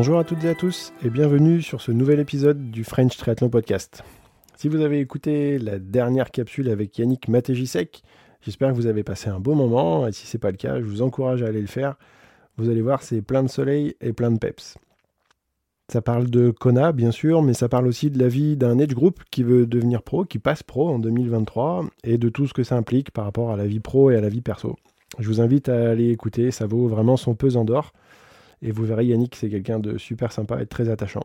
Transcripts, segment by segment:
Bonjour à toutes et à tous et bienvenue sur ce nouvel épisode du French Triathlon Podcast. Si vous avez écouté la dernière capsule avec Yannick Matejisek, j'espère que vous avez passé un beau moment et si c'est pas le cas, je vous encourage à aller le faire. Vous allez voir, c'est plein de soleil et plein de peps. Ça parle de Kona, bien sûr, mais ça parle aussi de la vie d'un age group qui veut devenir pro, qui passe pro en 2023, et de tout ce que ça implique par rapport à la vie pro et à la vie perso. Je vous invite à aller écouter, ça vaut vraiment son pesant d'or. Et vous verrez, Yannick, c'est quelqu'un de super sympa et très attachant.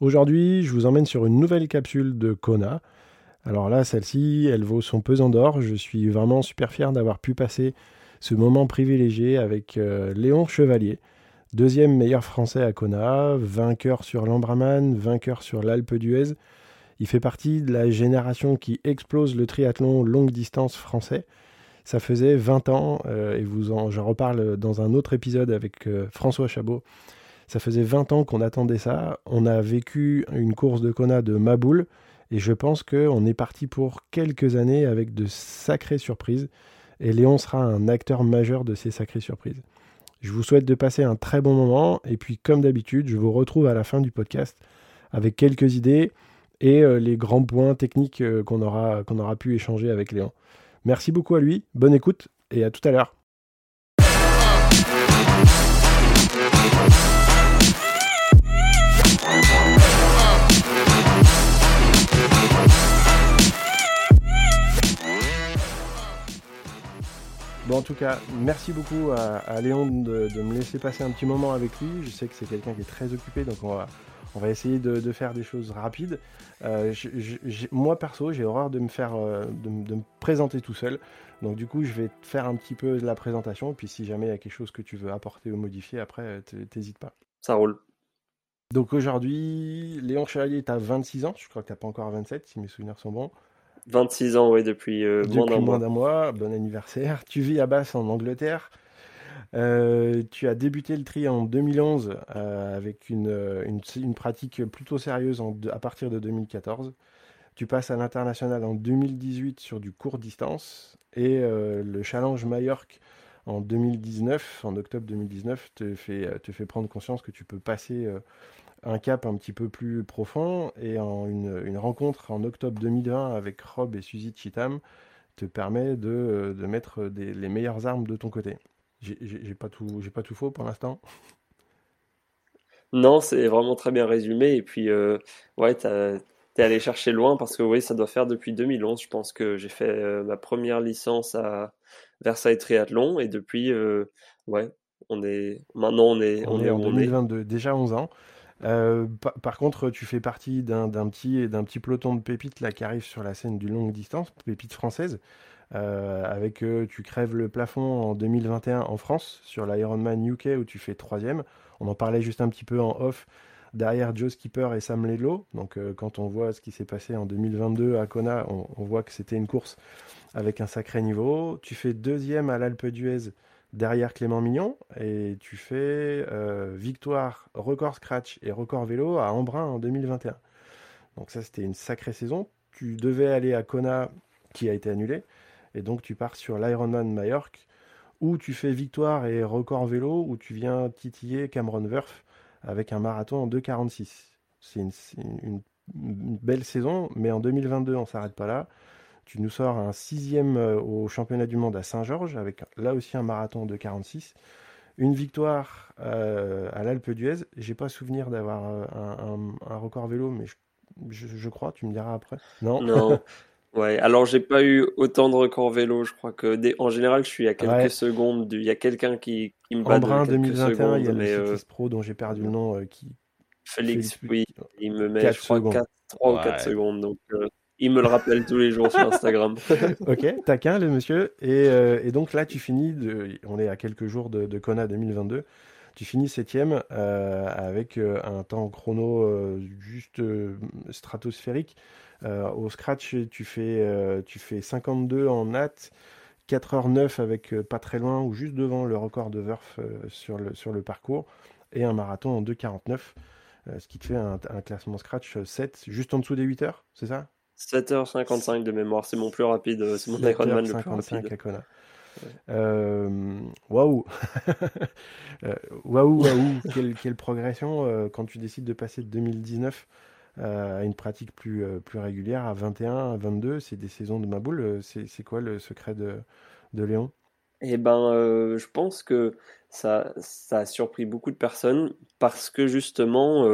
Aujourd'hui, je vous emmène sur une nouvelle capsule de Kona. Alors là, celle-ci, elle vaut son pesant d'or. Je suis vraiment super fier d'avoir pu passer ce moment privilégié avec euh, Léon Chevalier. Deuxième meilleur français à Kona, vainqueur sur l'Ambraman, vainqueur sur l'Alpe d'Huez. Il fait partie de la génération qui explose le triathlon longue distance français. Ça faisait 20 ans, euh, et vous en, j'en reparle dans un autre épisode avec euh, François Chabot. Ça faisait 20 ans qu'on attendait ça. On a vécu une course de Kona de Maboul, et je pense qu'on est parti pour quelques années avec de sacrées surprises. Et Léon sera un acteur majeur de ces sacrées surprises. Je vous souhaite de passer un très bon moment. Et puis, comme d'habitude, je vous retrouve à la fin du podcast avec quelques idées et euh, les grands points techniques qu'on aura, qu'on aura pu échanger avec Léon. Merci beaucoup à lui. Bonne écoute et à tout à l'heure. Bon, en tout cas, merci beaucoup à, Léon de me laisser passer un petit moment avec lui. Je sais que c'est quelqu'un qui est très occupé, donc on va, on va essayer de, de faire des choses rapides. Euh, je- je- j'ai- moi, perso, j'ai horreur de me faire, euh, de, me- de me présenter tout seul. Donc, du coup, je vais te faire un petit peu de la présentation. Puis, si jamais il y a quelque chose que tu veux apporter ou modifier, après, euh, t'hésites pas. Ça roule. Donc, aujourd'hui, Léon Chevalier, tu as 26 ans. Je crois que tu pas encore 27, si mes souvenirs sont bons. 26 ans, oui, depuis euh, moins Depuis moins d'un mois, bon anniversaire. Tu vis à Basse en Angleterre. Euh, tu as débuté le tri en 2011 euh, avec une, euh, une, pratique plutôt sérieuse à partir de 2014. Tu passes à l'international en 2018 sur du court distance et le challenge Majorque en 2019, en octobre 2019, te fait, prendre conscience que tu peux passer un cap un petit peu plus profond et en une, rencontre en octobre 2020 avec Rob et Suzy Chitam te permet de, de mettre des- les meilleures armes de ton côté. J'ai pas tout, j'ai pas tout faux pour l'instant. Non, c'est vraiment très bien résumé. Et puis, euh, ouais, t'es allé chercher loin parce que oui, ça doit faire depuis 2011. Je pense que j'ai fait euh, ma première licence à Versailles Triathlon. Et depuis, euh, ouais, on est, maintenant on est, On on est est en où on est. 2022, déjà 11 ans. Euh, pa- par contre, tu fais partie d'un d'un petit, d'un petit peloton de pépites là, qui arrive sur la scène du longue distance, pépites françaises, avec euh, tu crèves le plafond en 2021 en France sur l'Ironman UK où tu fais troisième. On en parlait juste un petit peu en off derrière Joe Skipper et Sam Ledlow. Donc euh, quand on voit ce qui s'est passé en 2022 à Kona, on, voit que c'était une course avec un sacré niveau. Tu fais deuxième à l'Alpe d'Huez derrière Clément Mignon et tu fais euh, victoire, record scratch et record vélo à Embrun en 2021. Donc ça c'était une sacrée saison. Tu devais aller à Kona qui a été annulé et donc tu pars sur l'Ironman Majorque où tu fais victoire et record vélo où tu viens titiller Cameron Wurf avec un marathon en 2,46. C'est une, c'est une- une belle saison, mais en 2022 on s'arrête pas là. Tu nous sors un sixième euh, au championnat du monde à Saint-Georges, avec là aussi un marathon de 46. Une victoire euh, à l'Alpe d'Huez. J'ai pas souvenir d'avoir euh, un, un- un record vélo, mais je, je- je crois, tu me diras après. Non? Non. Ouais, alors j'ai pas eu autant de records vélo. Je crois que des- en général, je suis à quelques Ouais. secondes du. Il y a quelqu'un qui, qui me bat de Embrun quelques 2021, il y a secondes, le mais euh, pro dont j'ai perdu le nom euh, qui Félix, Félix- oui, il me met, Quatre je crois, secondes. 4, 3 ou 4 Ouais. secondes. Donc, euh, il me le rappelle tous les jours sur Instagram. Ok, taquin le monsieur. Et, euh, et donc là, tu finis, de, on est à quelques jours de, de Kona 2022, tu finis septième euh, avec euh, un temps chrono euh, juste euh, stratosphérique. Euh, au scratch, tu fais, euh, tu fais 52 en nat, 4h09 avec euh, pas très loin ou juste devant le record de euh, sur, le, sur le parcours, et un marathon en 2h49, euh, ce qui te fait un, un classement scratch euh, 7, juste en dessous des 8 heures, c'est ça? 7h55 de mémoire, c'est mon plus rapide, euh, c'est mon Ironman le plus 7h55 rapide. Waouh. Waouh, waouh quelle, quelle, progression quand tu décides de passer de 2019 à une pratique plus, plus régulière, à 21, à 22, c'est des saisons de ma boule. C'est quoi le secret de, de Léon? Eh ben, je pense que ça, ça a surpris beaucoup de personnes parce que justement,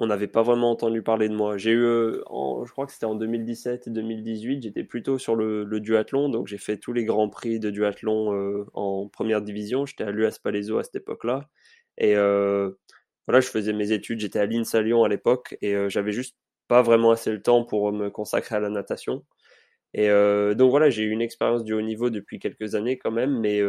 on n'avait pas vraiment entendu parler de moi. J'ai eu, je crois que c'était en 2017 et 2018, j'étais plutôt sur le, duathlon, donc j'ai fait tous les grands prix de duathlon en première division. J'étais à l'US Palaiso à cette époque-là. Et voilà, je faisais mes études, j'étais à l'INSA Lyon à l'époque, et j'avais juste pas vraiment assez le temps pour me consacrer à la natation. Et donc voilà, j'ai eu une expérience du haut niveau depuis quelques années quand même, mais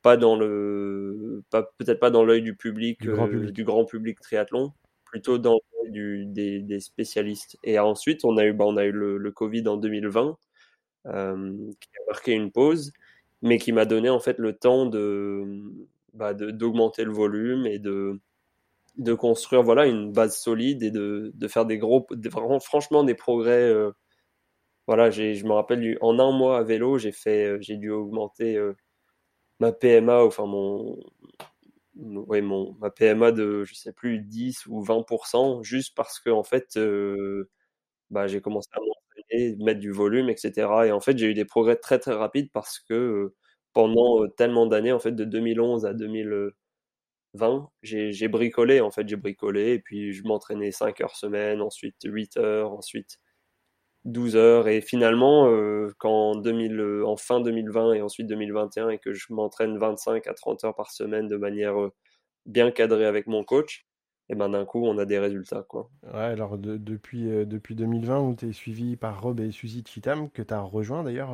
pas dans le, peut-être pas dans l'œil du public, du grand public, du grand public triathlon, plutôt dans du, des, des, spécialistes. Et ensuite, on a eu, bah, on a eu le, le Covid en 2020, qui a marqué une pause, mais qui m'a donné en fait le temps de, bah, d'augmenter le volume et de, de construire voilà une base solide et de, de faire des gros, vraiment, franchement des progrès voilà, je me rappelle, en un mois à vélo, j'ai fait, euh, j'ai dû augmenter euh, ma PMA, enfin mon, ouais, mon, ma PMA de, je sais plus, 10 ou 20%, juste parce que, en fait, euh, bah, j'ai commencé à m'entraîner, mettre du volume, etc. Et en fait, j'ai eu des progrès très, très rapides parce que pendant tellement d'années, en fait, de 2011 à 2020, j'ai bricolé, en fait, j'ai bricolé, et puis je m'entraînais 5 heures semaine, ensuite 8 heures, ensuite 12 heures. Et finalement, euh, quand 2000, euh, en fin 2020 et ensuite 2021, et que je m'entraîne 25 à 30 heures par semaine de manière euh, bien cadrée avec mon coach, et ben d'un coup, on a des résultats. Quoi. Alors depuis, depuis 2020, où tu es suivi par Rob et Suzy Chitam, que tu as rejoint d'ailleurs,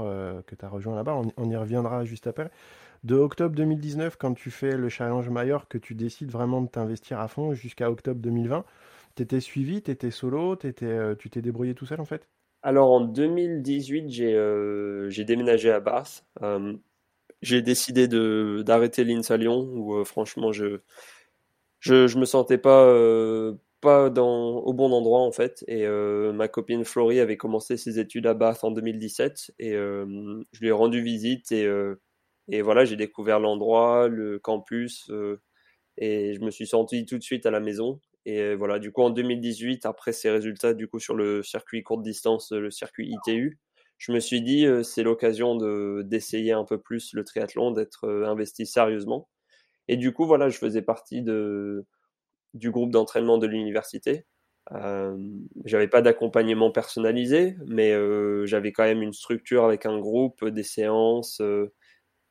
que tu as rejoint là-bas, on, y reviendra juste après. De octobre 2019, quand tu fais le challenge Mayor, que tu décides vraiment de t'investir à fond jusqu'à octobre 2020, tu étais suivi, tu étais solo, étais, tu t'es débrouillé tout seul en fait? Alors en 2018, euh, j'ai déménagé à Bath. Euh, j'ai décidé d'arrêter l'INSA Lyon où euh, franchement je, je me sentais pas pas dans au bon endroit en fait et ma copine Florie avait commencé ses études à Bath en 2017 et je lui ai rendu visite et et voilà, j'ai découvert l'endroit, le campus et je me suis senti tout de suite à la maison et voilà, du coup, en 2018, après ces résultats, du coup, sur le circuit courte distance, le circuit ITU, je me suis dit, c'est l'occasion de, d'essayer un peu plus le triathlon, d'être investi sérieusement. Et du coup, voilà, je faisais partie de, du groupe d'entraînement de l'université. Euh, j'avais pas d'accompagnement personnalisé, mais j'avais quand même une structure avec un groupe, des séances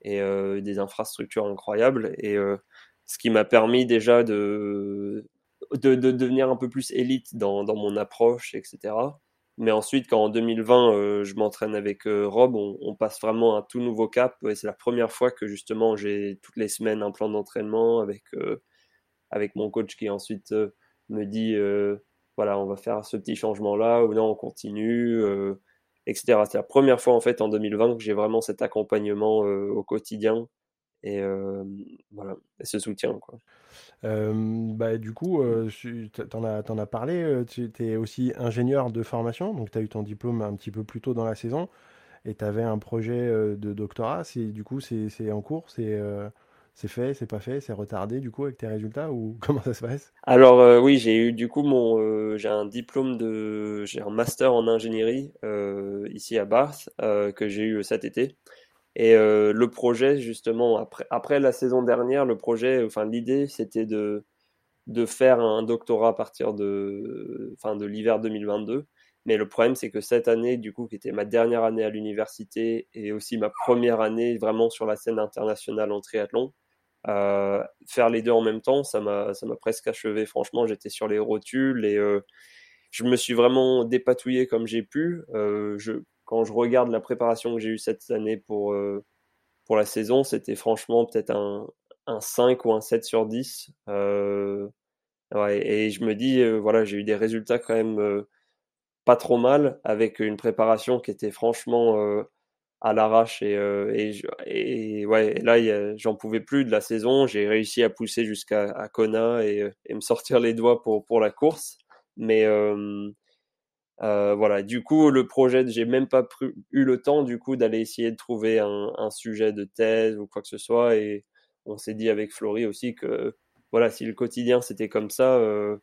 et des infrastructures incroyables. Et ce qui m'a permis déjà de, de, devenir un peu plus élite dans, mon approche, etc. Mais ensuite, quand en 2020, euh, je m'entraîne avec euh, Rob, on, passe vraiment un tout nouveau cap. Et c'est la première fois que justement j'ai toutes les semaines un plan d'entraînement avec, euh, avec mon coach qui ensuite me dit voilà, on va faire ce petit changement-là, ou non, on continue, etc. C'est la première fois en fait en 2020 que j'ai vraiment cet accompagnement au quotidien et voilà, et ce soutien. Quoi. bah, du coup, tu en as, as parlé, tu étais aussi ingénieur de formation, donc tu as eu ton diplôme un petit peu plus tôt dans la saison, et tu avais un projet de doctorat. Du coup, c'est en cours, c'est c'est fait, c'est pas fait, c'est retardé du coup avec tes résultats ou comment ça se passe? Alors oui, j'ai eu du coup mon j'ai un diplôme de j'ai un master en ingénierie ici à Bath que j'ai eu cet été et euh, le projet, justement, après, après la saison dernière, le projet, enfin l'idée, c'était de, de faire un doctorat à partir de, enfin, de l'hiver 2022. Mais le problème, c'est que cette année, du coup, qui était ma dernière année à l'université et aussi ma première année vraiment sur la scène internationale en triathlon, euh, faire les deux en même temps, ça m'a, ça m'a presque achevé. Franchement, j'étais sur les rotules et euh, je me suis vraiment dépatouillé comme j'ai pu. Euh, je, quand je regarde la préparation que j'ai eue cette année pour, euh, pour la saison, c'était franchement peut-être un, un 5 ou un 7 sur 10. Euh, et je me dis, euh, voilà, j'ai eu des résultats quand même pas trop mal avec une préparation qui était franchement à l'arrache et, et, ouais là j'en pouvais plus de la saison j'ai réussi à pousser jusqu'à Kona et, et, me sortir les doigts pour pour la course mais voilà. Du coup, le projet, j'ai même pas eu le temps du coup d'aller essayer de trouver un, sujet de thèse ou quoi que ce soit. Et on s'est dit avec Florie aussi que voilà, si le quotidien c'était comme ça, euh,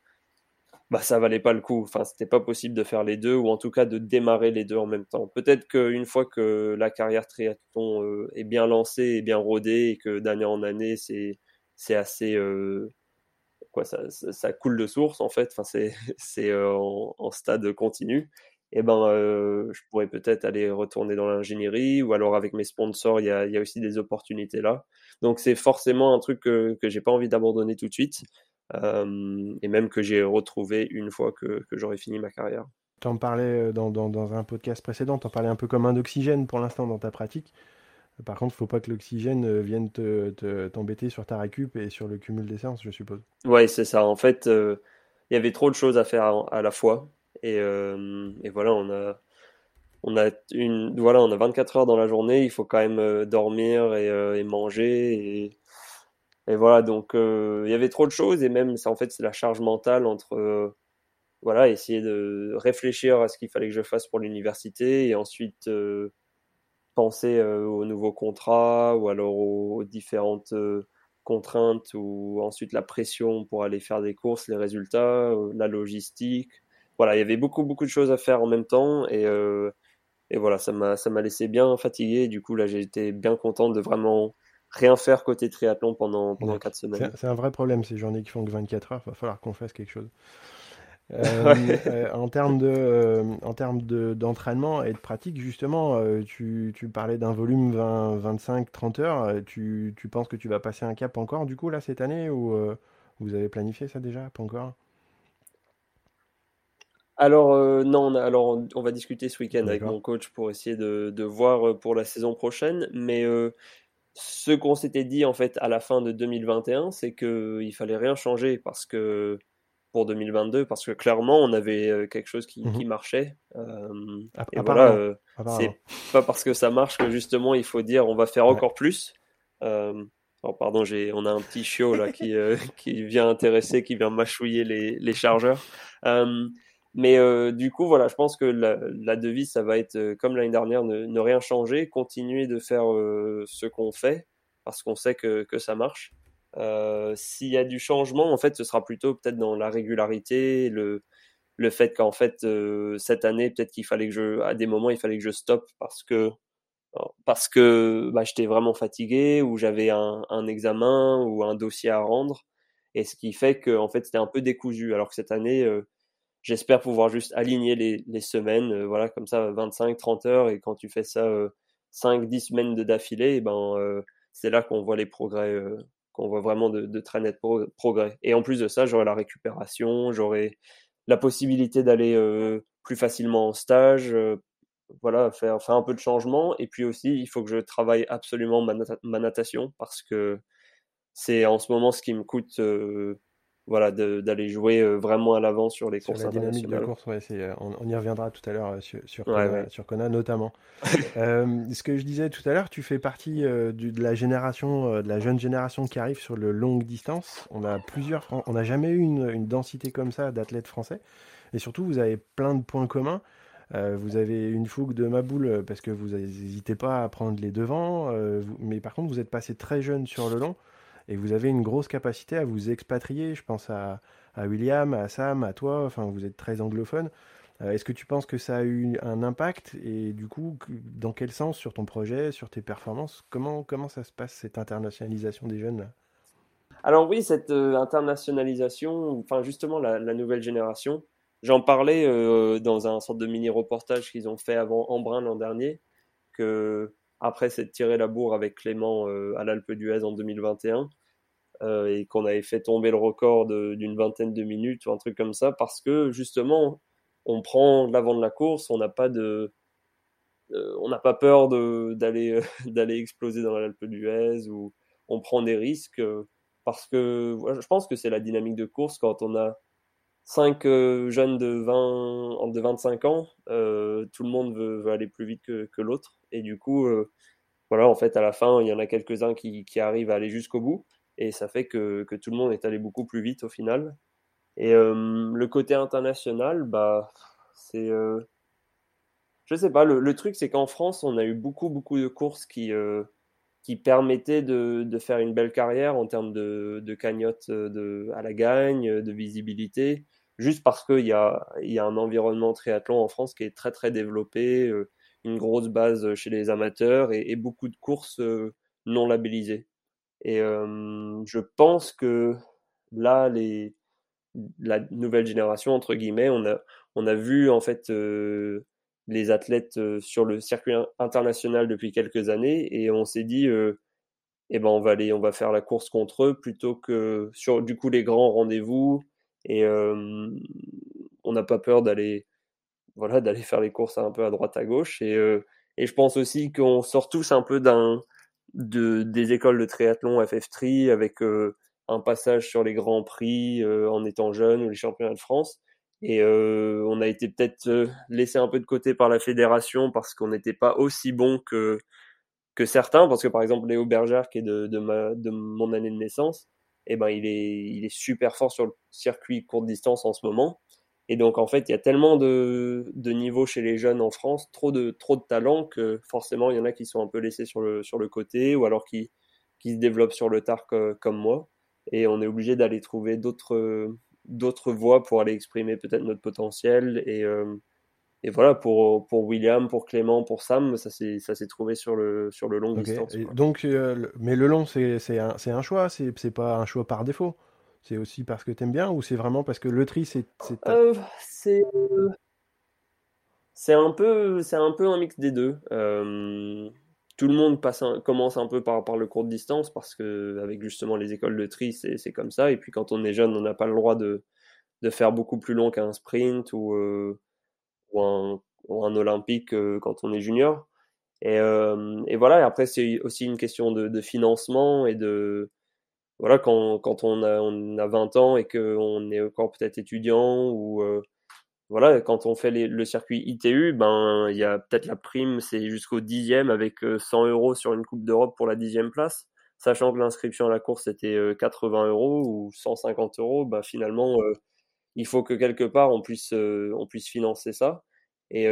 bah ça valait pas le coup. Enfin, c'était pas possible de faire les deux ou en tout cas de démarrer les deux en même temps. Peut-être qu'une fois que la carrière triathlon euh, est bien lancée et bien rodée et que d'année en année c'est c'est assez euh, quoi ça, ça, coule de source en fait. Enfin, c'est c'est en, en, stade continu. Et eh ben, je pourrais peut-être aller retourner dans l'ingénierie ou alors avec mes sponsors, il y a, y a aussi des opportunités là. Donc c'est forcément un truc que que j'ai pas envie d'abandonner tout de suite et même que j'ai retrouvé une fois que, j'aurai fini ma carrière. Tu en parlais dans, dans, un podcast précédent, tu en parlais un peu comme un oxygène pour l'instant dans ta pratique. Par contre, il ne faut pas que l'oxygène vienne t'embêter te, sur ta récup et sur le cumul des séances, je suppose. Oui, c'est ça. En fait, il y avait trop de choses à faire à, la fois. Et, et, voilà, on a, on, a une, voilà, on a 24 heures dans la journée. Il faut quand même dormir et, et manger. Et, et voilà, donc euh, il y avait trop de choses et même, en fait, c'est la charge mentale entre, euh, voilà, essayer de réfléchir à ce qu'il fallait que je fasse pour l'université et ensuite euh, penser au nouveau contrat ou alors aux, différentes contraintes ou ensuite la pression pour aller faire des courses, les résultats, la logistique. Voilà, il y avait beaucoup, beaucoup de choses à faire en même temps et, et voilà, ça m'a, ça m'a laissé bien fatigué. du coup, là, été bien content de vraiment rien faire côté triathlon pendant, pendant 4 semaines. C'est un vrai problème ces journées qui font que 24 heures, il va falloir qu'on fasse quelque chose. Euh, euh, en termes de, euh, en termes d'entraînement et de pratique, justement, tu, tu, parlais d'un volume 20, 25, 30 heures. Tu, tu, penses que tu vas passer un cap encore, du coup, là, cette année, ou vous avez planifié ça déjà? Pas encore? Alors non, on alors on va discuter ce week-end avec mon coach pour essayer de, de, voir pour la saison prochaine, mais ce qu'on s'était dit en fait à la fin de 2021, c'est qu'il fallait rien changer parce que pour 2022, parce que clairement on avait euh, quelque chose qui, mmh marchait. Euh, et voilà, euh, c'est pas parce que ça marche que justement il faut dire on va faire encore plus. Oh, pardon, j'ai, on a un petit chiot là qui, qui vient intéresser, qui vient mâchouiller les, les chargeurs. Mais euh, du coup, voilà, je pense que la, la devise, ça va être euh, comme l'année dernière, ne, ne, rien changer, continuer de faire euh, ce qu'on fait, parce qu'on sait que, que, ça marche. S'il y a du changement, en fait, ce sera plutôt peut-être dans la régularité, le, le fait qu'en fait, cette année, peut-être qu'il fallait que je, à des moments, il fallait que je stoppe parce que parce que bah, j'étais vraiment fatigué ou j'avais un, un, examen ou un dossier à rendre et ce qui fait que en fait c'était un peu décousu alors que cette année j'espère pouvoir juste aligner les, semaines, euh, voilà, comme ça, 25, 30 heures, et quand tu fais ça 5, euh, 10 semaines d'affilée, eh ben, euh, c'est là qu'on voit les progrès, qu'on voit vraiment de, très nets progrès. Et en plus de ça, j'aurai la récupération, j'aurai la possibilité d'aller plus facilement en stage, voilà, faire, un peu de changement. Et puis aussi, il faut que je travaille absolument ma natation parce que c'est en ce moment ce qui me coûte voilà, d'aller jouer euh, vraiment à l'avant sur les courses la dynamique de course, ouais, euh, on, on, y reviendra tout à l'heure euh, sur, sur, Kona, notamment. ce que je disais tout à l'heure, tu fais partie de la génération, de la jeune génération qui arrive sur le longue distance. On a plusieurs, on n'a jamais eu une, une, densité comme ça d'athlètes français. Et surtout, vous avez plein de points communs. vous avez une fougue de ma boule parce que vous n'hésitez pas à prendre les devants, mais par contre, vous êtes passé très jeune sur le long et vous avez une grosse capacité à vous expatrier. Je pense à, William, à Sam, à toi, enfin vous êtes très anglophone. Euh, est-ce que tu penses que ça a eu un impact? Et du coup, dans quel sens sur ton projet, sur tes performances? Comment, comment ça se passe cette internationalisation des jeunes Alors oui, cette euh, internationalisation, enfin justement la, nouvelle génération, j'en parlais euh, dans un sorte de mini-reportage qu'ils ont fait avant Embrun l'an dernier, que après s'être tiré la bourre avec Clément à l'Alpe d'Huez en 2021, euh, et qu'on avait fait tomber le record d'une vingtaine de minutes ou un truc comme ça parce que justement on prend l'avant de la course, on n'a pas de euh, on n'a pas peur d'aller d'aller exploser dans l'Alpe d'Huez ou on prend des risques parce que je pense que c'est la dynamique de course quand on a cinq euh, jeunes de 20 de 25 ans, tout le monde veut, aller plus vite que, que l'autre. Et du coup voilà en fait à la fin il y en a quelques-uns qui, qui arrivent à aller jusqu'au bout et ça fait que, que, tout le monde est allé beaucoup plus vite au final. Et euh, le côté international, bah, C'est, euh, je sais pas. Le, truc, c'est qu'en France, on a eu beaucoup, beaucoup de courses qui euh, qui permettaient de, de, faire une belle carrière en termes de, de cagnotte de, à la gagne, de visibilité, juste parce qu'il y a, y a un environnement triathlon en France qui est très, très développé, une grosse base chez les amateurs et beaucoup de courses non labellisées. Et je pense que là, les, la nouvelle génération, entre guillemets, on a, on a vu en fait les athlètes sur le circuit international depuis quelques années et on s'est dit, eh ben on va aller, on va faire la course contre eux plutôt que sur du coup les grands rendez-vous et on n'a pas peur d'aller voilà faire les courses un peu à droite à gauche et, et je pense aussi qu'on sort tous un peu d'un de, des écoles de triathlon FF3 avec un passage sur les grands prix euh, en étant jeune ou les championnats de France. Et euh, on a été peut-être euh, laissé un peu de côté par la fédération parce qu'on n'était pas aussi bon que, que certains. Parce que par exemple, Léo Berger, qui est de, de, ma, de mon année de naissance, eh ben, il, est, il est super fort sur le circuit courte distance en ce moment. Et donc, en fait, il y a tellement de, de niveaux chez les jeunes en France, trop de, trop de talent que forcément, il y en a qui sont un peu laissés sur le, sur le côté ou alors qui, qui se développent sur le tard comme moi. Et on est obligé d'aller trouver d'autres d'autres voies pour aller exprimer peut-être notre potentiel. Et euh, et voilà pour pour William pour Clément pour Sam ça s'est ça s'est trouvé sur le sur le long distance donc euh, mais le long c'est c'est un, un choix c'est c'est pas un choix par défaut c'est aussi parce que tu aimes bien ou c'est vraiment parce que le tri c'est c'est euh, un peu un peu un mix des deux tout le monde passe commence un peu par, par le court de distance parce que avec justement les écoles de tri, c'est comme ça. Et puis quand on est jeune, on n'a pas le droit de, de faire beaucoup plus long qu'un sprint ou, euh, ou, un, un, olympique euh, quand on est junior. Et, euh, et voilà, et après c'est aussi une question de, financement et de... Voilà, quand, quand on, a, on a 20 ans et qu'on est encore peut-être étudiant ou voilà, quand on fait le circuit ITU, ben il y a peut-être la prime, c'est jusqu'au dixième avec 100 euh, euros sur une Coupe d'Europe pour la dixième place, sachant que l'inscription à la course était 80 euh, euros ou 150 euros. Ben, finalement, euh, il faut que quelque part on puisse on puisse financer ça. Et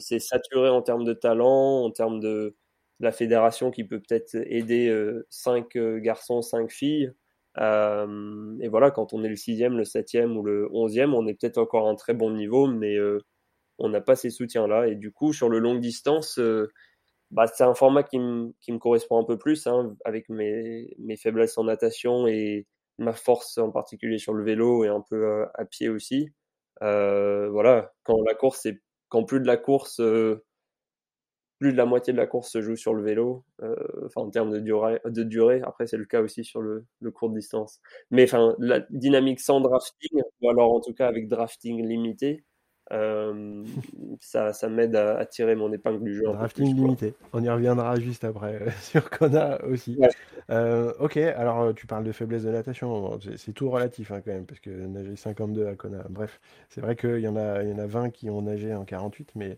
c'est saturé en termes de talent, en termes de la fédération qui peut peut-être aider 5 garçons, 5 filles. Euh, et voilà, quand on est le sixième, le septième ou le onzième, on est peut-être encore à un très bon niveau, mais euh, on n'a pas ces soutiens-là. Et du coup, sur le long distance, euh, bah, c'est un format qui, me correspond un peu plus, hein, avec mes, mes, faiblesses en natation et ma force en particulier sur le vélo et un peu à pied aussi. voilà, quand la course est, quand plus de la course plus de la moitié de la course se joue sur le vélo, euh, enfin en termes de durée. De durée. Après, c'est le cas aussi sur le, le court distance. Mais enfin, la dynamique sans drafting, ou alors en tout cas avec drafting limité, euh, ça, ça m'aide à, tirer mon épingle du jeu. Drafting limité. On y reviendra juste après sur Kona aussi. Euh, ok, alors tu parles de faiblesse de natation. C'est tout relatif hein, quand même, parce que nager 52 à Kona. Bref, c'est vrai qu'il y, en a, il y en a 20 qui ont nagé en 48, mais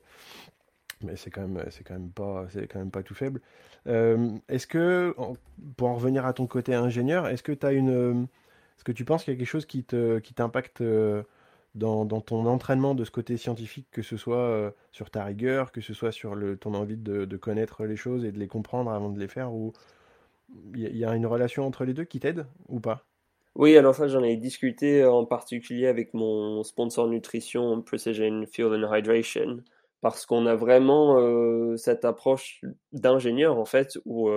mais c'est quand même quand même pas c'est quand même pas tout faible. Euh, est-ce que pour en revenir à ton côté ingénieur, est-ce que tu penses qu'il y a quelque chose qui te qui t'impacte euh, dans, ton entraînement de ce côté scientifique, que ce soit euh, sur ta rigueur, que ce soit sur ton envie de, de, connaître les choses et de les comprendre avant de les faire, ou il y, a une relation entre les deux qui t'aide ou pas? Oui, alors ça j'en ai discuté en particulier avec mon sponsor nutrition Precision Fuel and Hydration parce qu'on a vraiment cette approche d'ingénieur en fait où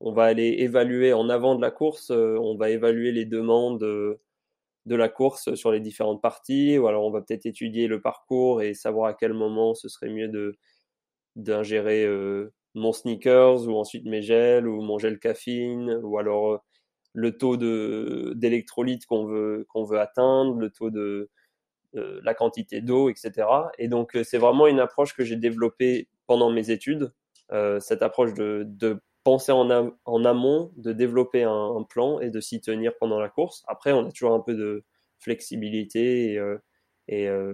on va aller évaluer en avant de la course, on va évaluer les demandes de la course sur les différentes parties, ou alors on va peut-être étudier le parcours et savoir à quel moment ce serait mieux de d'ingérer mon sneakers ou ensuite mes gels ou mon gel caffeine ou alors le taux de d'électrolyte qu'on veut qu'on veut atteindre, le taux de la quantité d'eau, etc. Et donc, euh, c'est vraiment une approche que j'ai développée pendant mes études, euh, cette approche de, penser en, en, amont, de développer un, plan et de s'y tenir pendant la course. Après, on a toujours un peu de flexibilité et, euh,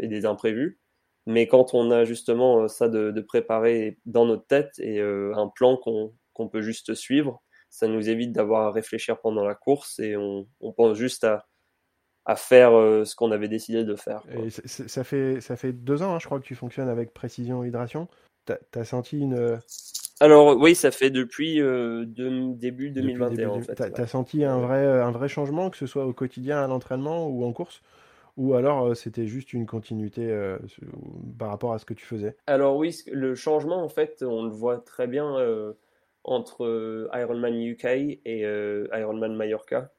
et, des imprévus. Mais quand on a justement ça de, préparer dans notre tête et un plan qu'on peut juste suivre, ça nous évite d'avoir à réfléchir pendant la course et on pense juste à à faire ce qu'on avait décidé de faire. Et ça fait, ça fait deux ans, hein, je crois, que tu fonctionnes avec Précision Hydration. Tu as, senti une. Alors oui, ça fait depuis début 2021 en fait. Tu as, senti un vrai, un vrai changement, que ce soit au quotidien, à l'entraînement ou en course? Ou alors c'était juste une continuité par rapport à ce que tu faisais? Alors oui, le changement en fait, on le voit très bien entre Ironman UK et Ironman Mallorca.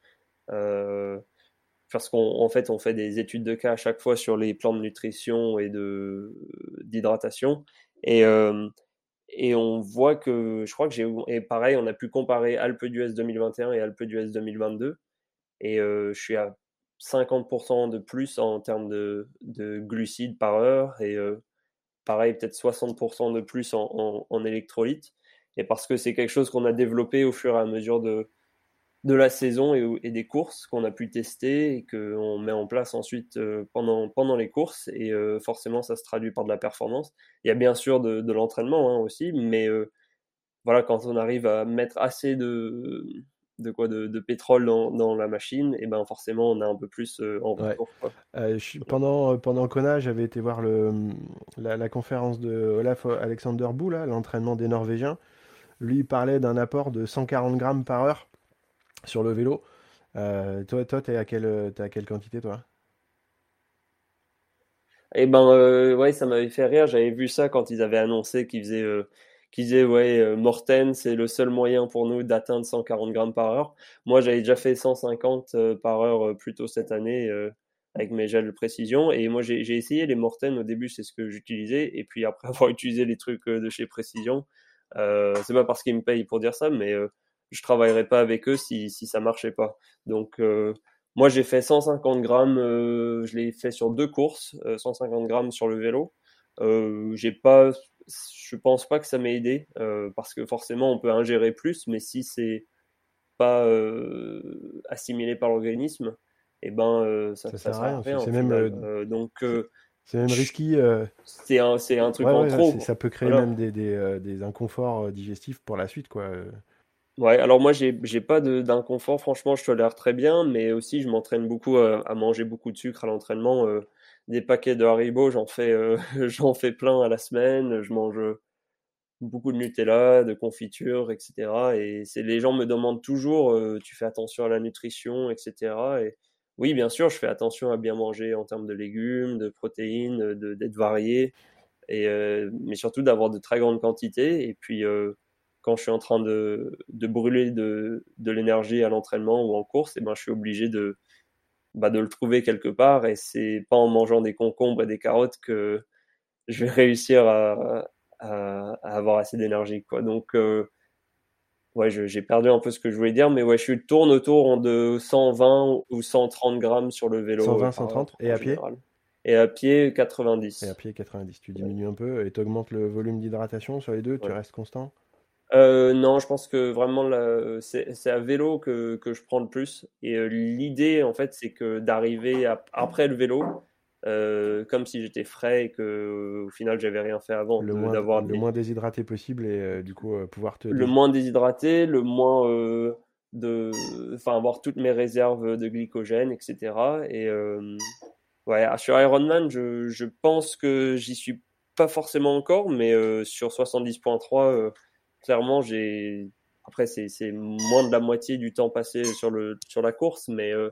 Parce qu'en fait, on fait des études de cas à chaque fois sur les plans de nutrition et de d'hydratation. Et, et on voit que, je crois que j'ai, et pareil, on a pu comparer Alpe d'US 2021 et Alpe d'US 2022. Et je suis à 50% de plus en termes de, glucides par heure et pareil, peut-être 60% de plus en, en, électrolytes. Et parce que c'est quelque chose qu'on a développé au fur et à mesure de, de la saison et, des courses qu'on a pu tester et qu'on met en place ensuite pendant, pendant les courses. Et forcément, ça se traduit par de la performance. Il y a bien sûr de, l'entraînement hein, aussi, mais voilà, quand on arrive à mettre assez de, de quoi de, pétrole dans, la machine, et ben forcément on a un peu plus euh, en retour. Euh, pendant pendant Kona, j'avais été voir le la, conférence de Olaf Alexander Bou, l'entraînement des Norvégiens. Lui il parlait d'un apport de 140 grammes par heure sur le vélo. Euh, toi, toi, t'es à quelle à quelle quantité toi? Eh ben ouais, ça m'avait fait rire. J'avais vu ça quand ils avaient annoncé qu'ils faisaient qui disait ouais euh, Morten c'est le seul moyen pour nous d'atteindre 140 grammes par heure. Moi j'avais déjà fait 150 euh, par heure euh, plus tôt cette année avec mes gels de précision et moi j'ai essayé les Morten au début c'est ce que j'utilisais et puis après avoir utilisé les trucs de chez Précision c'est pas parce qu'ils me payent pour dire ça mais je travaillerais pas avec eux si, si ça marchait pas. Donc moi j'ai fait 150 grammes, je l'ai fait sur deux courses, 150 grammes sur le vélo. j'ai pas je pense pas que ça m'ait aidé euh, parce que forcément on peut ingérer plus, mais si c'est pas euh, assimilé par l'organisme, et eh ben euh, ça, ça, sert à rien. C'est même donc c'est même risqué. C'est un, un truc en trop. Ça peut créer même des, des, des, inconforts digestifs pour la suite, quoi. Ouais, alors moi j'ai, pas d'inconfort, franchement je tolère très bien, mais aussi je m'entraîne beaucoup à, manger beaucoup de sucre à l'entraînement des paquets de Haribo, j'en fais, euh, fais plein à la semaine. Je mange beaucoup de Nutella, de confiture, etc. Et c'est les gens me demandent toujours, euh, tu fais attention à la nutrition, etc. Et oui, bien sûr, je fais attention à bien manger en termes de légumes, de protéines, de, d'être varié, et euh, mais surtout d'avoir de très grandes quantités. Et puis quand je suis en train de, de brûler de, de l'énergie à l'entraînement ou en course, et eh ben, je suis obligé de, bah, de le trouver quelque part. Et c'est pas en mangeant des concombres et des carottes que je vais réussir à, à, avoir assez d'énergie quoi. Donc euh, ouais j'ai perdu un peu ce que je voulais dire mais ouais je tourne autour de 120 ou 130 grammes sur le vélo 120 130 et à pied? et à pied 90 et à pied 90 tu diminues un peu et tu augmentes le volume d'hydratation sur les deux tu restes constant? Euh, non, je pense que vraiment c'est à vélo que, que, je prends le plus. Et euh, l'idée, en fait, c'est que d'arriver après le vélo, euh, comme si j'étais frais et que au final j'avais rien fait avant, le moins, le moins déshydraté possible et du coup pouvoir te le moins déshydraté, le moins de, enfin avoir toutes mes réserves de glycogène, etc. Et ouais, sur Ironman, je, je pense que j'y suis pas forcément encore, mais sur 70.3 clairement, j'ai. Après, c'est moins de la moitié du temps passé sur, le, sur la course, mais euh,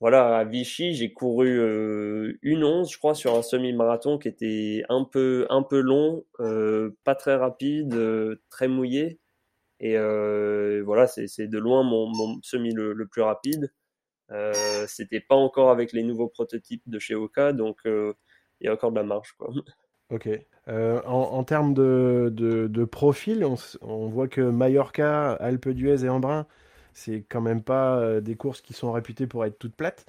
voilà, à Vichy, j'ai couru euh, une once, je crois, sur un semi-marathon qui était un peu, un peu long, euh, pas très rapide, très mouillé. Et voilà, c'est de loin mon, mon semi le, le, plus rapide. C'était pas encore avec les nouveaux prototypes de chez Oka, donc il y a encore de la marge. Quoi. Ok. Euh, en, termes de, de, profil, on, voit que Mallorca, Alpe d'Huez et Embrun, c'est quand même pas euh, des courses qui sont réputées pour être toutes plates.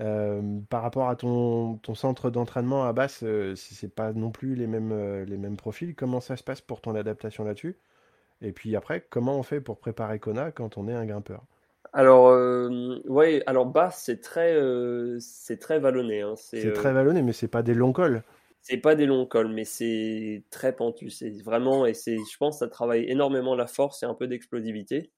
Euh, par rapport à ton, ton centre d'entraînement à Basse, c'est pas non plus les mêmes, les mêmes profils. Comment ça se passe pour ton adaptation là-dessus? Et puis après, comment on fait pour préparer Kona quand on est un grimpeur? Alors, ouais, alors Basse, c'est très, c'est très vallonné. Hein. C'est très vallonné, mais c'est pas des longs cols c'est pas des longs cols, mais c'est très pentu. C'est vraiment, et c'est, je pense, ça travaille énormément la force et un peu d'explosivité.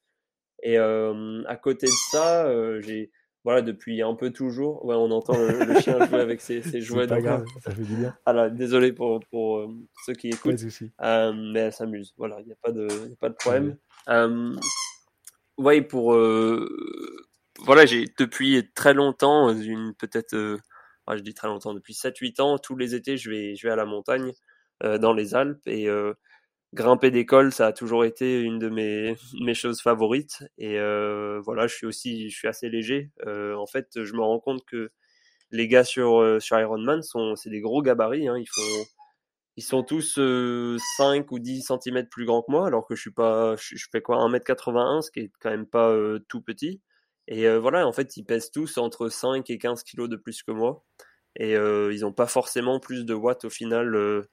Et à côté de ça, j'ai voilà, depuis un peu toujours. Ouais, on entend le, chien jouer avec ses, ses jouets. Pas grave, ça fait du bien. Alors, désolé pour, pour euh, ceux qui écoutent. Euh, mais elle s'amuse. Voilà, il n'y a, pas de, a pas de problème. Euh, ouais, pour. Euh, voilà, j'ai depuis très longtemps, une peut-être. Je dis très longtemps, depuis 7-8 ans, tous les étés, je vais, je vais à la montagne dans les Alpes. Et grimper d'école, ça a toujours été une de mes, mes choses favorites. Et euh, voilà, je suis aussi, je suis assez léger. Euh, en fait, je me rends compte que les gars sur, euh, sur Ironman c'est des gros gabarits. Hein. Ils font, ils sont tous 5 ou 10 cm plus grands que moi, alors que je suis pas, je, fais quoi, 1m81, ce qui est quand même pas tout petit. Et voilà, en fait, ils pèsent tous entre 5 et 15 kg de plus que moi. Et ils n'ont pas forcément plus de watts au final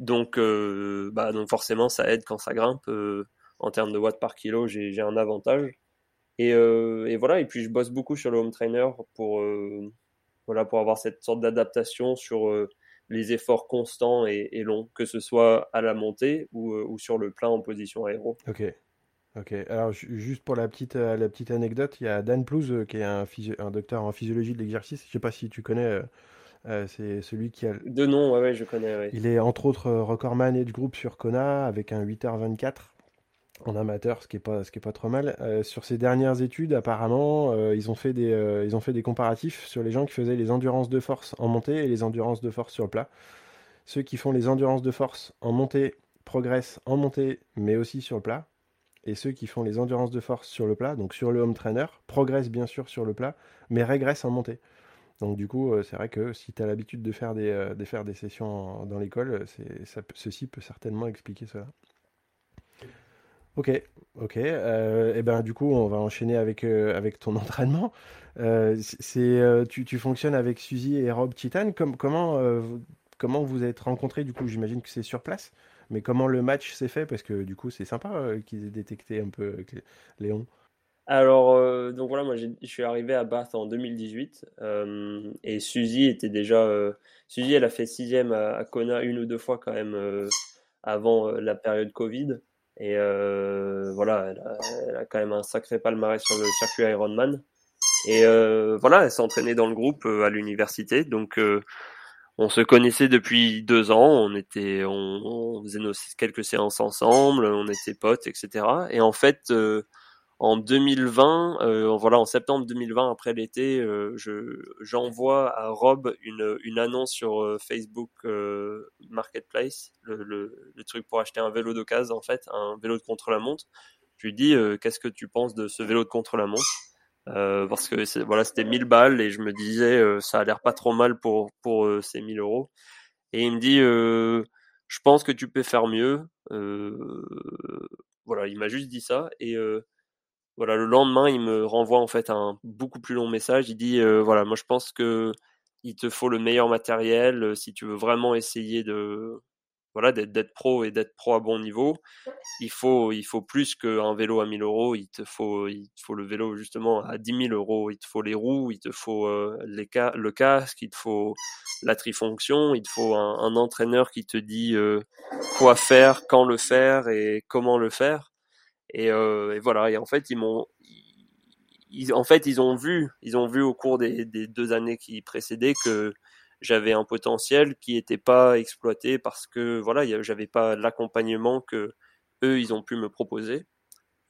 donc, euh, bah, donc forcément, ça aide quand ça grimpe. Euh, en termes de watts par kilo, j'ai un avantage. Et, euh, voilà, et puis je bosse beaucoup sur le home trainer pour, voilà, pour avoir cette sorte d'adaptation sur les efforts constants et, longs, que ce soit à la montée ou, ou, sur le plat en position aéro. Ok. Ok. Alors juste pour la petite, la petite anecdote, il y a Dan Plouz qui est un, un docteur en physiologie de l'exercice. Je ne sais pas si tu connais euh, c'est celui qui a. De nom, ouais, je connais. Il est entre autres euh, recordman et de groupe sur Kona avec un 8h24 en amateur, ce qui est pas, ce qui est pas trop mal. Euh, sur ces dernières études, apparemment, ils ont fait des, ils ont fait des comparatifs sur les gens qui faisaient les endurances de force en montée et les endurances de force sur le plat. Ceux qui font les endurances de force en montée progressent en montée, mais aussi sur le plat. Et ceux qui font les endurances de force sur le plat, donc sur le home trainer, progressent bien sûr sur le plat, mais régressent en montée. Donc du coup, euh, c'est vrai que si tu as l'habitude de faire des, euh, faire des sessions dans l'école, ça, ceci peut certainement expliquer cela. Ok, ok. Euh, et ben du coup, on va enchaîner avec, avec ton entraînement. c'est, tu, tu, fonctionnes avec Suzy et Rob Titan. comment, comment vous êtes rencontrés Du coup, j'imagine que c'est sur place. Mais comment le match s'est fait? Parce que du coup, c'est sympa qu'ils aient détecté un peu Léon. Alors, euh, donc voilà, moi je suis arrivé à Bath en 2018 euh, et Suzy était déjà. Euh, Suzy, elle a fait sixième à, à, Kona une ou deux fois quand même avant la période Covid. Et voilà, elle a, quand même un sacré palmarès sur le circuit Ironman. Et voilà, elle s'entraînait dans le groupe à l'université. Donc, on se connaissait depuis deux ans. On était, on, faisait nos, quelques séances ensemble, on était potes, etc. Et en fait en 2020, euh, voilà, en septembre 2020, après l'été, euh, j'envoie à Rob une, une annonce sur euh, Facebook euh, Marketplace, le, le, le, truc pour acheter un vélo d'occasion, en fait, un vélo de contre-la-montre. Je lui dis, qu'est-ce que tu penses de ce vélo de contre-la-montre? Parce que voilà, c'était 1000 balles et je me disais, ça a l'air pas trop mal pour, pour ces 1000 euros. Et il me dit, je pense que tu peux faire mieux. voilà, il m'a juste dit ça et voilà, le lendemain, il me renvoie en fait un beaucoup plus long message. Il dit euh, voilà, moi je pense que il te faut le meilleur matériel euh, si tu veux vraiment essayer de voilà d'être pro et d'être pro à bon niveau. Il faut il faut plus qu'un vélo à 1000 euros. Il te faut il faut le vélo justement à 10 000 euros. Il te faut les roues, il te faut euh, les le casque, il te faut la trifonction, il te faut un, entraîneur qui te dit quoi faire, quand le faire et comment le faire. Et, euh, voilà. Et en fait, ils m'ont, en fait, ils ont vu, ils ont vu au cours des deux années qui précédaient que j'avais un potentiel qui n'était pas exploité parce que voilà, j'avais pas l'accompagnement que eux ils ont pu me proposer.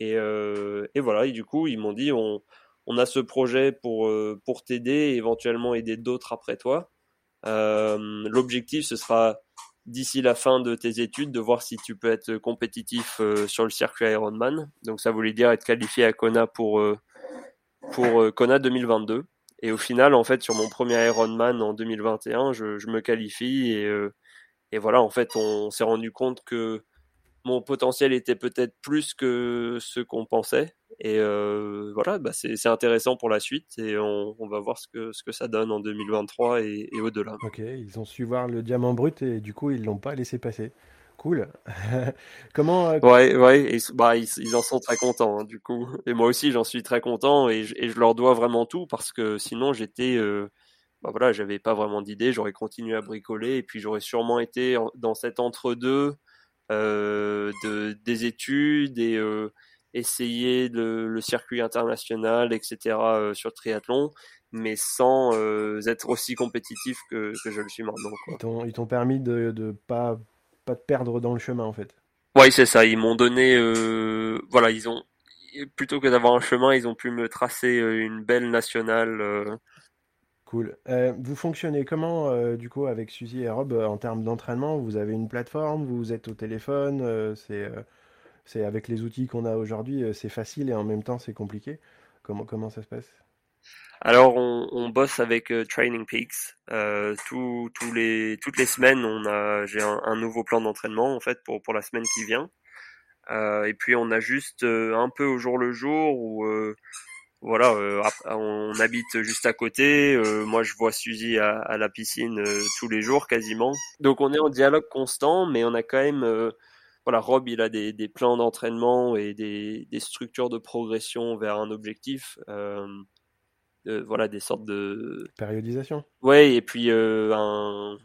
Et, euh, et voilà. Et du coup, ils m'ont dit on, on a ce projet pour euh, pour t'aider et éventuellement aider d'autres après toi. Euh, L'objectif ce sera d'ici la fin de tes études de voir si tu peux être compétitif euh, sur le circuit Ironman. Donc ça voulait dire être qualifié à Kona pour euh, pour Kona 2022. Et au final, en fait, sur mon premier Ironman en 2021, je, me qualifie et et voilà, en fait, on s'est rendu compte que mon potentiel était peut-être plus que ce qu'on pensait. Et euh, voilà, bah c'est intéressant pour la suite et on, va voir ce que, ça donne en 2023 et, et au-delà. Ok, ils ont su voir le diamant brut et du coup ils l'ont pas laissé passer. Cool. Comment euh... Ouais, ouais, et, bah, ils, ils, en sont très contents hein, du coup. Et moi aussi j'en suis très content et je, et je, leur dois vraiment tout parce que sinon j'étais, euh, bah voilà, j'avais pas vraiment d'idée, j'aurais continué à bricoler et puis j'aurais sûrement été dans cet entre-deux euh, de, des études et, euh, essayer le, le, circuit international, etc. sur triathlon, mais sans être aussi compétitif que, que, je le suis maintenant. Ils t'ont permis de ne pas, pas te perdre dans le chemin en fait. Oui, c'est ça. Ils m'ont donné, voilà, ils ont plutôt que d'avoir un chemin, ils ont pu me tracer une belle nationale Cool. Euh, vous fonctionnez comment, euh, du coup, avec Suzy et Rob euh, en termes d'entraînement? Vous avez une plateforme? Vous êtes au téléphone C'est c'est avec les outils qu'on a aujourd'hui, c'est facile et en même temps c'est compliqué. Comment, comment ça se passe? Alors, on, bosse avec Training Peaks. Les, toutes les semaines, j'ai un, nouveau plan d'entraînement en fait pour, pour la semaine qui vient. et puis, on a juste un peu au jour le jour où voilà, euh, on habite juste à côté. Euh, moi, je vois Suzy à, la piscine euh, tous les jours quasiment. Donc, on est en dialogue constant, mais on a quand même, voilà, Rob, il a des, plans d'entraînement et des, structures de progression vers un objectif. Voilà, des sortes de périodisation. Ouais, et puis un,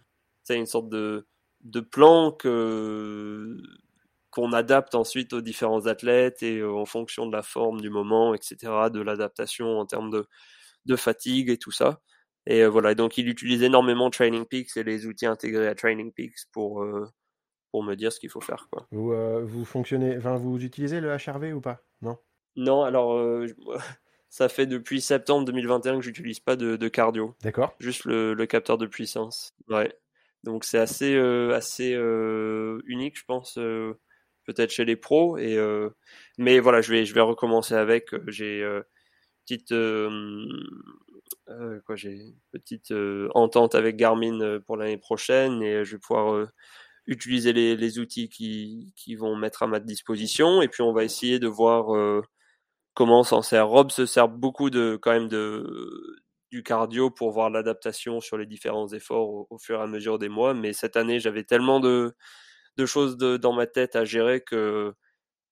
une sorte de de plan que qu'on adapte ensuite aux différents athlètes et euh, en fonction de la forme du moment, etc., de l'adaptation en termes de, de fatigue et tout ça. Et euh, voilà, donc il utilise énormément Training Peaks et les outils intégrés à Training Peaks pour, euh, pour me dire ce qu'il faut faire. Quoi. Vous, vous fonctionnez, enfin, vous utilisez le HRV ou pas? Non? Non, alors ça fait depuis septembre 2021 que j'utilise pas de, de cardio. D'accord. Juste le, le, capteur de puissance. Ouais. Donc c'est assez, assez unique, je pense peut-être chez les pros. Et, euh, mais voilà, je vais, je vais recommencer avec. Euh, j'ai euh, petite, quoi, j'ai petite entente avec Garmin pour l'année prochaine et je vais pouvoir utiliser les, les, outils qui, qui vont mettre à ma disposition. Et puis on va essayer de voir comment s'en sert. Rob se sert beaucoup de quand même de du cardio pour voir l'adaptation sur les différents efforts au, fur et à mesure des mois. Mais cette année, j'avais tellement de de choses de, dans ma tête à gérer que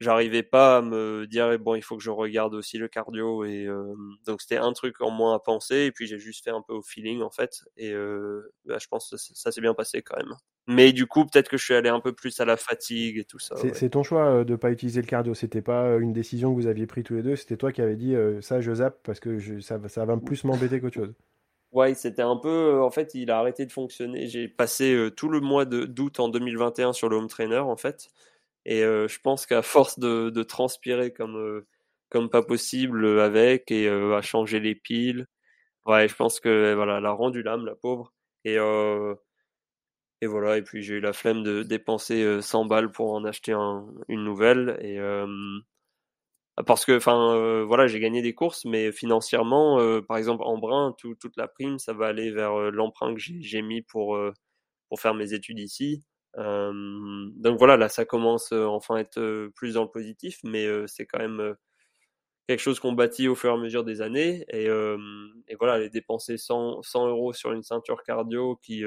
j'arrivais pas à me dire eh, bon il faut que je regarde aussi le cardio et euh, donc c'était un truc en moins à penser et puis j'ai juste fait un peu au feeling en fait et euh, bah, je pense que ça, s'est bien passé quand même mais du coup peut-être que je suis allé un peu plus à la fatigue et tout ça c'est ton choix euh, de pas utiliser le cardio c'était pas une décision que vous aviez pris tous les deux c'était toi qui avais dit ça je zappe parce que je, ça, ça va plus m'embêter qu'autre chose Ouais, c'était un peu. En fait, il a arrêté de fonctionner. J'ai passé tout le mois d'août en 2021 sur le home trainer, en fait. Et euh, je pense qu'à force de, de, transpirer comme, comme pas possible avec et à changer les piles, ouais, je pense que voilà, elle a rendu l'âme, la pauvre. Et, et voilà. Et puis j'ai eu la flemme de dépenser 100 balles pour en acheter un, une nouvelle. Et parce que enfin euh, voilà j'ai gagné des courses mais financièrement euh, par exemple en brun toute la prime ça va aller vers euh, l'emprunt que j'ai mis pour pour faire mes études ici donc voilà là ça commence enfin à être plus dans le positif mais c'est quand même quelque chose qu'on bâtit au fur et à mesure des années. Et, voilà les dépenser 100, 100 euros sur une ceinture cardio qui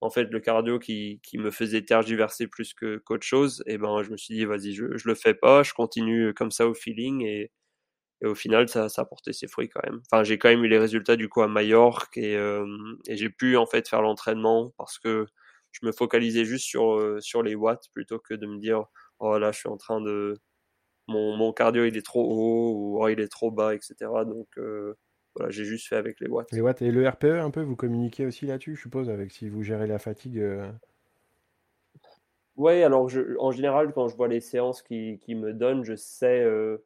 en fait le cardio qui, qui me faisait tergiverser plus que qu'autre chose et ben je me suis dit vas-y je, je le fais pas je continue comme ça au feeling et, et au final ça, ça a porté ses fruits quand même. Enfin j'ai quand même eu les résultats du coup à Majorque et, euh, et j'ai pu en fait faire l'entraînement parce que je me focalisais juste sur euh, sur les watts plutôt que de me dire oh là je suis en train de mon, mon cardio il est trop haut ou oh, il est trop bas etc donc euh, voilà, j'ai juste fait avec les watts. Les watts et le RPE un peu, vous communiquez aussi là-dessus, je suppose, avec si vous gérez la fatigue. Euh... Oui, alors je, en général, quand je vois les séances qu'il qui me donnent, je sais euh,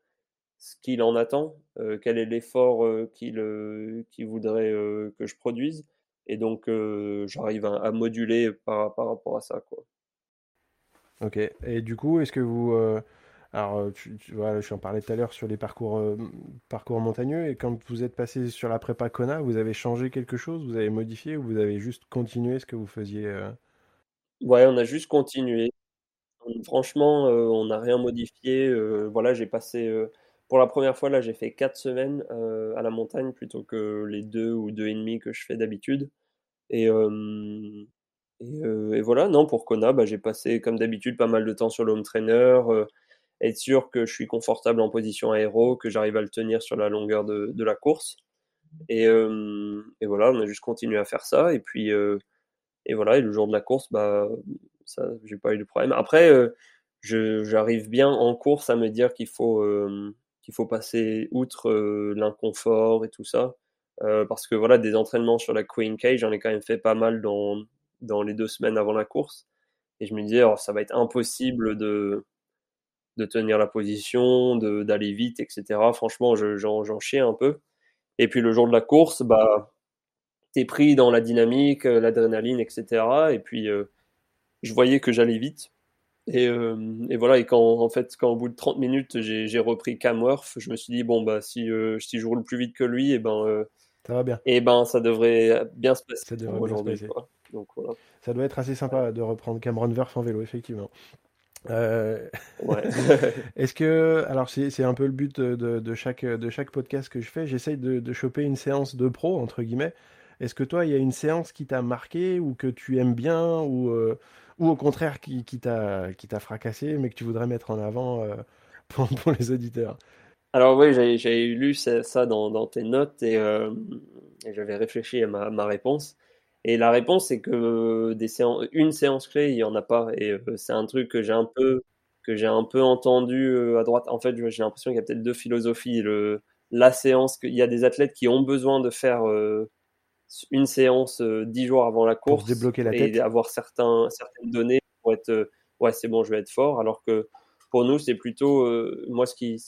ce qu'il en attend, quel est l'effort qu'il voudrait que je produise. Et donc, j'arrive à, à, moduler par, par rapport à ça. Quoi. Ok. Et du coup, est-ce que vous alors, euh, tu, vois, je en parlais tout à l'heure sur les parcours, euh, parcours montagneux, et quand vous êtes passé sur la prépa Kona, vous avez changé quelque chose, vous avez modifié, ou vous avez juste continué ce que vous faisiez? Ouais, on a juste continué. Franchement, on n'a rien modifié. voilà, j'ai passé, pour la première fois, là, j'ai fait quatre semaines à la montagne plutôt que les deux ou deux et demi que je fais d'habitude. Et, voilà, non, pour Kona, bah, j'ai passé comme d'habitude pas mal de temps sur le home trainer être sûr que je suis confortable en position aéro, que j'arrive à le tenir sur la longueur de, la course. Et, voilà, on a juste continué à faire ça. Et puis, et voilà, et le jour de la course, bah, ça, j'ai pas eu de problème. Après, j'arrive bien en course à me dire qu'il faut passer outre l'inconfort et tout ça. Parce que voilà, des entraînements sur la Queen Cage, j'en ai quand même fait pas mal dans, dans les deux semaines avant la course. Et je me disais, oh, ça va être impossible de, de tenir la position, d'aller vite, etc. Franchement, j'en chiais un peu. Et puis le jour de la course, bah, t'es pris dans la dynamique, l'adrénaline, etc. Et puis je voyais que j'allais vite. Et, et, voilà, et quand en fait, quand au bout de 30 minutes, j'ai repris Camworth, je me suis dit, bon, bah, si, si je roule plus vite que lui, et ben, ça va bien. Et ben, ça devrait bien se passer. Ça devrait bien se passer. Donc, voilà. Ça doit être assez sympa de reprendre Cameron Verf en vélo, effectivement. Euh... Ouais. Est-ce que, alors c'est un peu le but de, de, chaque, de chaque podcast que je fais, j'essaye de, de, choper une séance de pro, entre guillemets. Est-ce que toi, il y a une séance qui t'a marqué ou que tu aimes bien ou, euh, ou au contraire qui, qui t'a fracassé mais que tu voudrais mettre en avant euh, pour, pour, les auditeurs? Alors oui, j'ai lu ça, dans, dans, tes notes et, euh, et j'avais réfléchi à ma, ma réponse. Et la réponse, c'est que des séances, une séance clé, il n'y en a pas. Et euh, c'est un truc que j'ai un peu, que j'ai un peu entendu euh, à droite. En fait, j'ai l'impression qu'il y a peut-être deux philosophies. Le, la séance, il y a des athlètes qui ont besoin de faire euh, une séance dix jours avant la course. Pour débloquer la et avoir certains, certaines données pour être, ouais, c'est bon, je vais être fort. Alors que pour nous, c'est plutôt, moi, ce qui,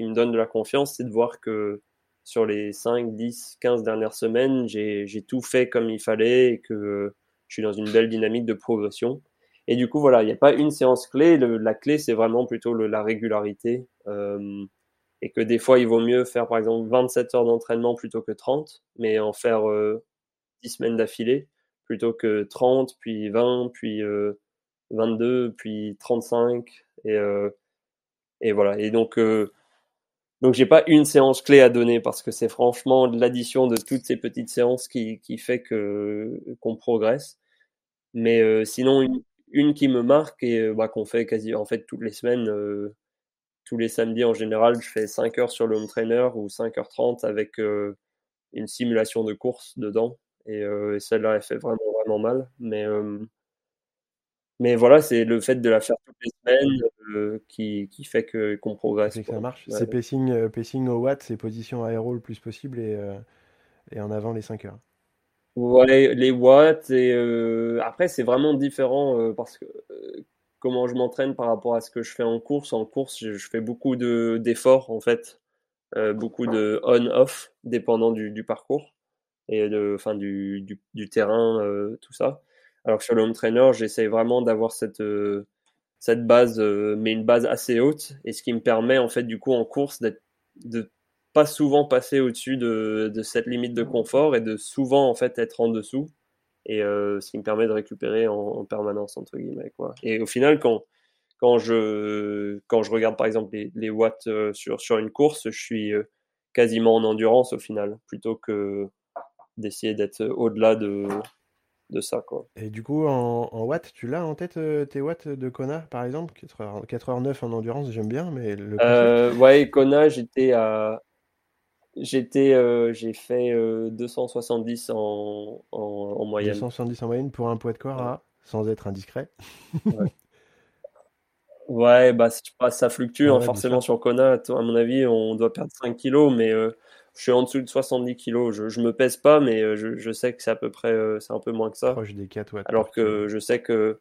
qui me donne de la confiance, c'est de voir que sur les 5, 10, 15 dernières semaines, j'ai tout fait comme il fallait et que je suis dans une belle dynamique de progression. Et du coup, voilà, il n'y a pas une séance clé. la clé, c'est vraiment plutôt la régularité. Euh, et que des fois, il vaut mieux faire, par exemple, 27 heures d'entraînement plutôt que 30, mais en faire 10 euh, semaines d'affilée plutôt que 30, puis 20, puis 22, euh, puis 35. Et, et voilà. Et donc, donc j'ai pas une séance clé à donner parce que c'est franchement l'addition de toutes ces petites séances qui, qui fait que qu'on progresse. Mais euh, sinon une, une, qui me marque et euh, bah, qu'on fait quasi en fait toutes les semaines, euh, tous les samedis en général, je fais 5 heures sur le home trainer ou 5h30 avec une simulation de course dedans. Et, et celle-là, elle fait vraiment vraiment mal. Mais mais voilà, c'est le fait de la faire toutes les semaines euh, qui, qui, fait que qu'on progresse. C'est que ça marche. C'est pacing, euh, pacing au watt, c'est position aéro le plus possible et, euh, et en avant les 5 heures. Ouais, les watts et après c'est vraiment différent parce que comment je m'entraîne par rapport à ce que je fais en course. En course, je, fais beaucoup de d'efforts en fait, beaucoup de on-off dépendant du, du, parcours et de, enfin du, du, du terrain, tout ça. Alors que sur le home trainer, j'essaye vraiment d'avoir cette, euh, cette base, euh, mais une base assez haute, et ce qui me permet en fait du coup en course d'être, de pas souvent passer au-dessus de, de, cette limite de confort et de souvent en fait être en dessous, et euh, ce qui me permet de récupérer en, permanence entre guillemets quoi. Et au final, quand quand je quand je regarde par exemple les, les watts sur sur une course, je suis quasiment en endurance au final, plutôt que d'essayer d'être au-delà de de ça. Quoi. Et du coup, en, watts, tu l'as en tête euh, tes watts de Kona, par exemple? 4 h 9 en endurance, j'aime bien, mais le. Euh, ouais, Kona, j'étais à. J'étais, euh, j'ai fait 270 en, en, moyenne. 270 en moyenne pour un poids de corps, à, sans être indiscret. ouais. bah, ça fluctue hein, forcément sur Kona. À mon avis, on doit perdre 5 kilos, mais je suis en dessous de 70 kilos. Je, je me pèse pas, mais euh, je, je sais que c'est à peu près, euh, c'est un peu moins que ça. Proche des 4 watts. Alors que je sais que,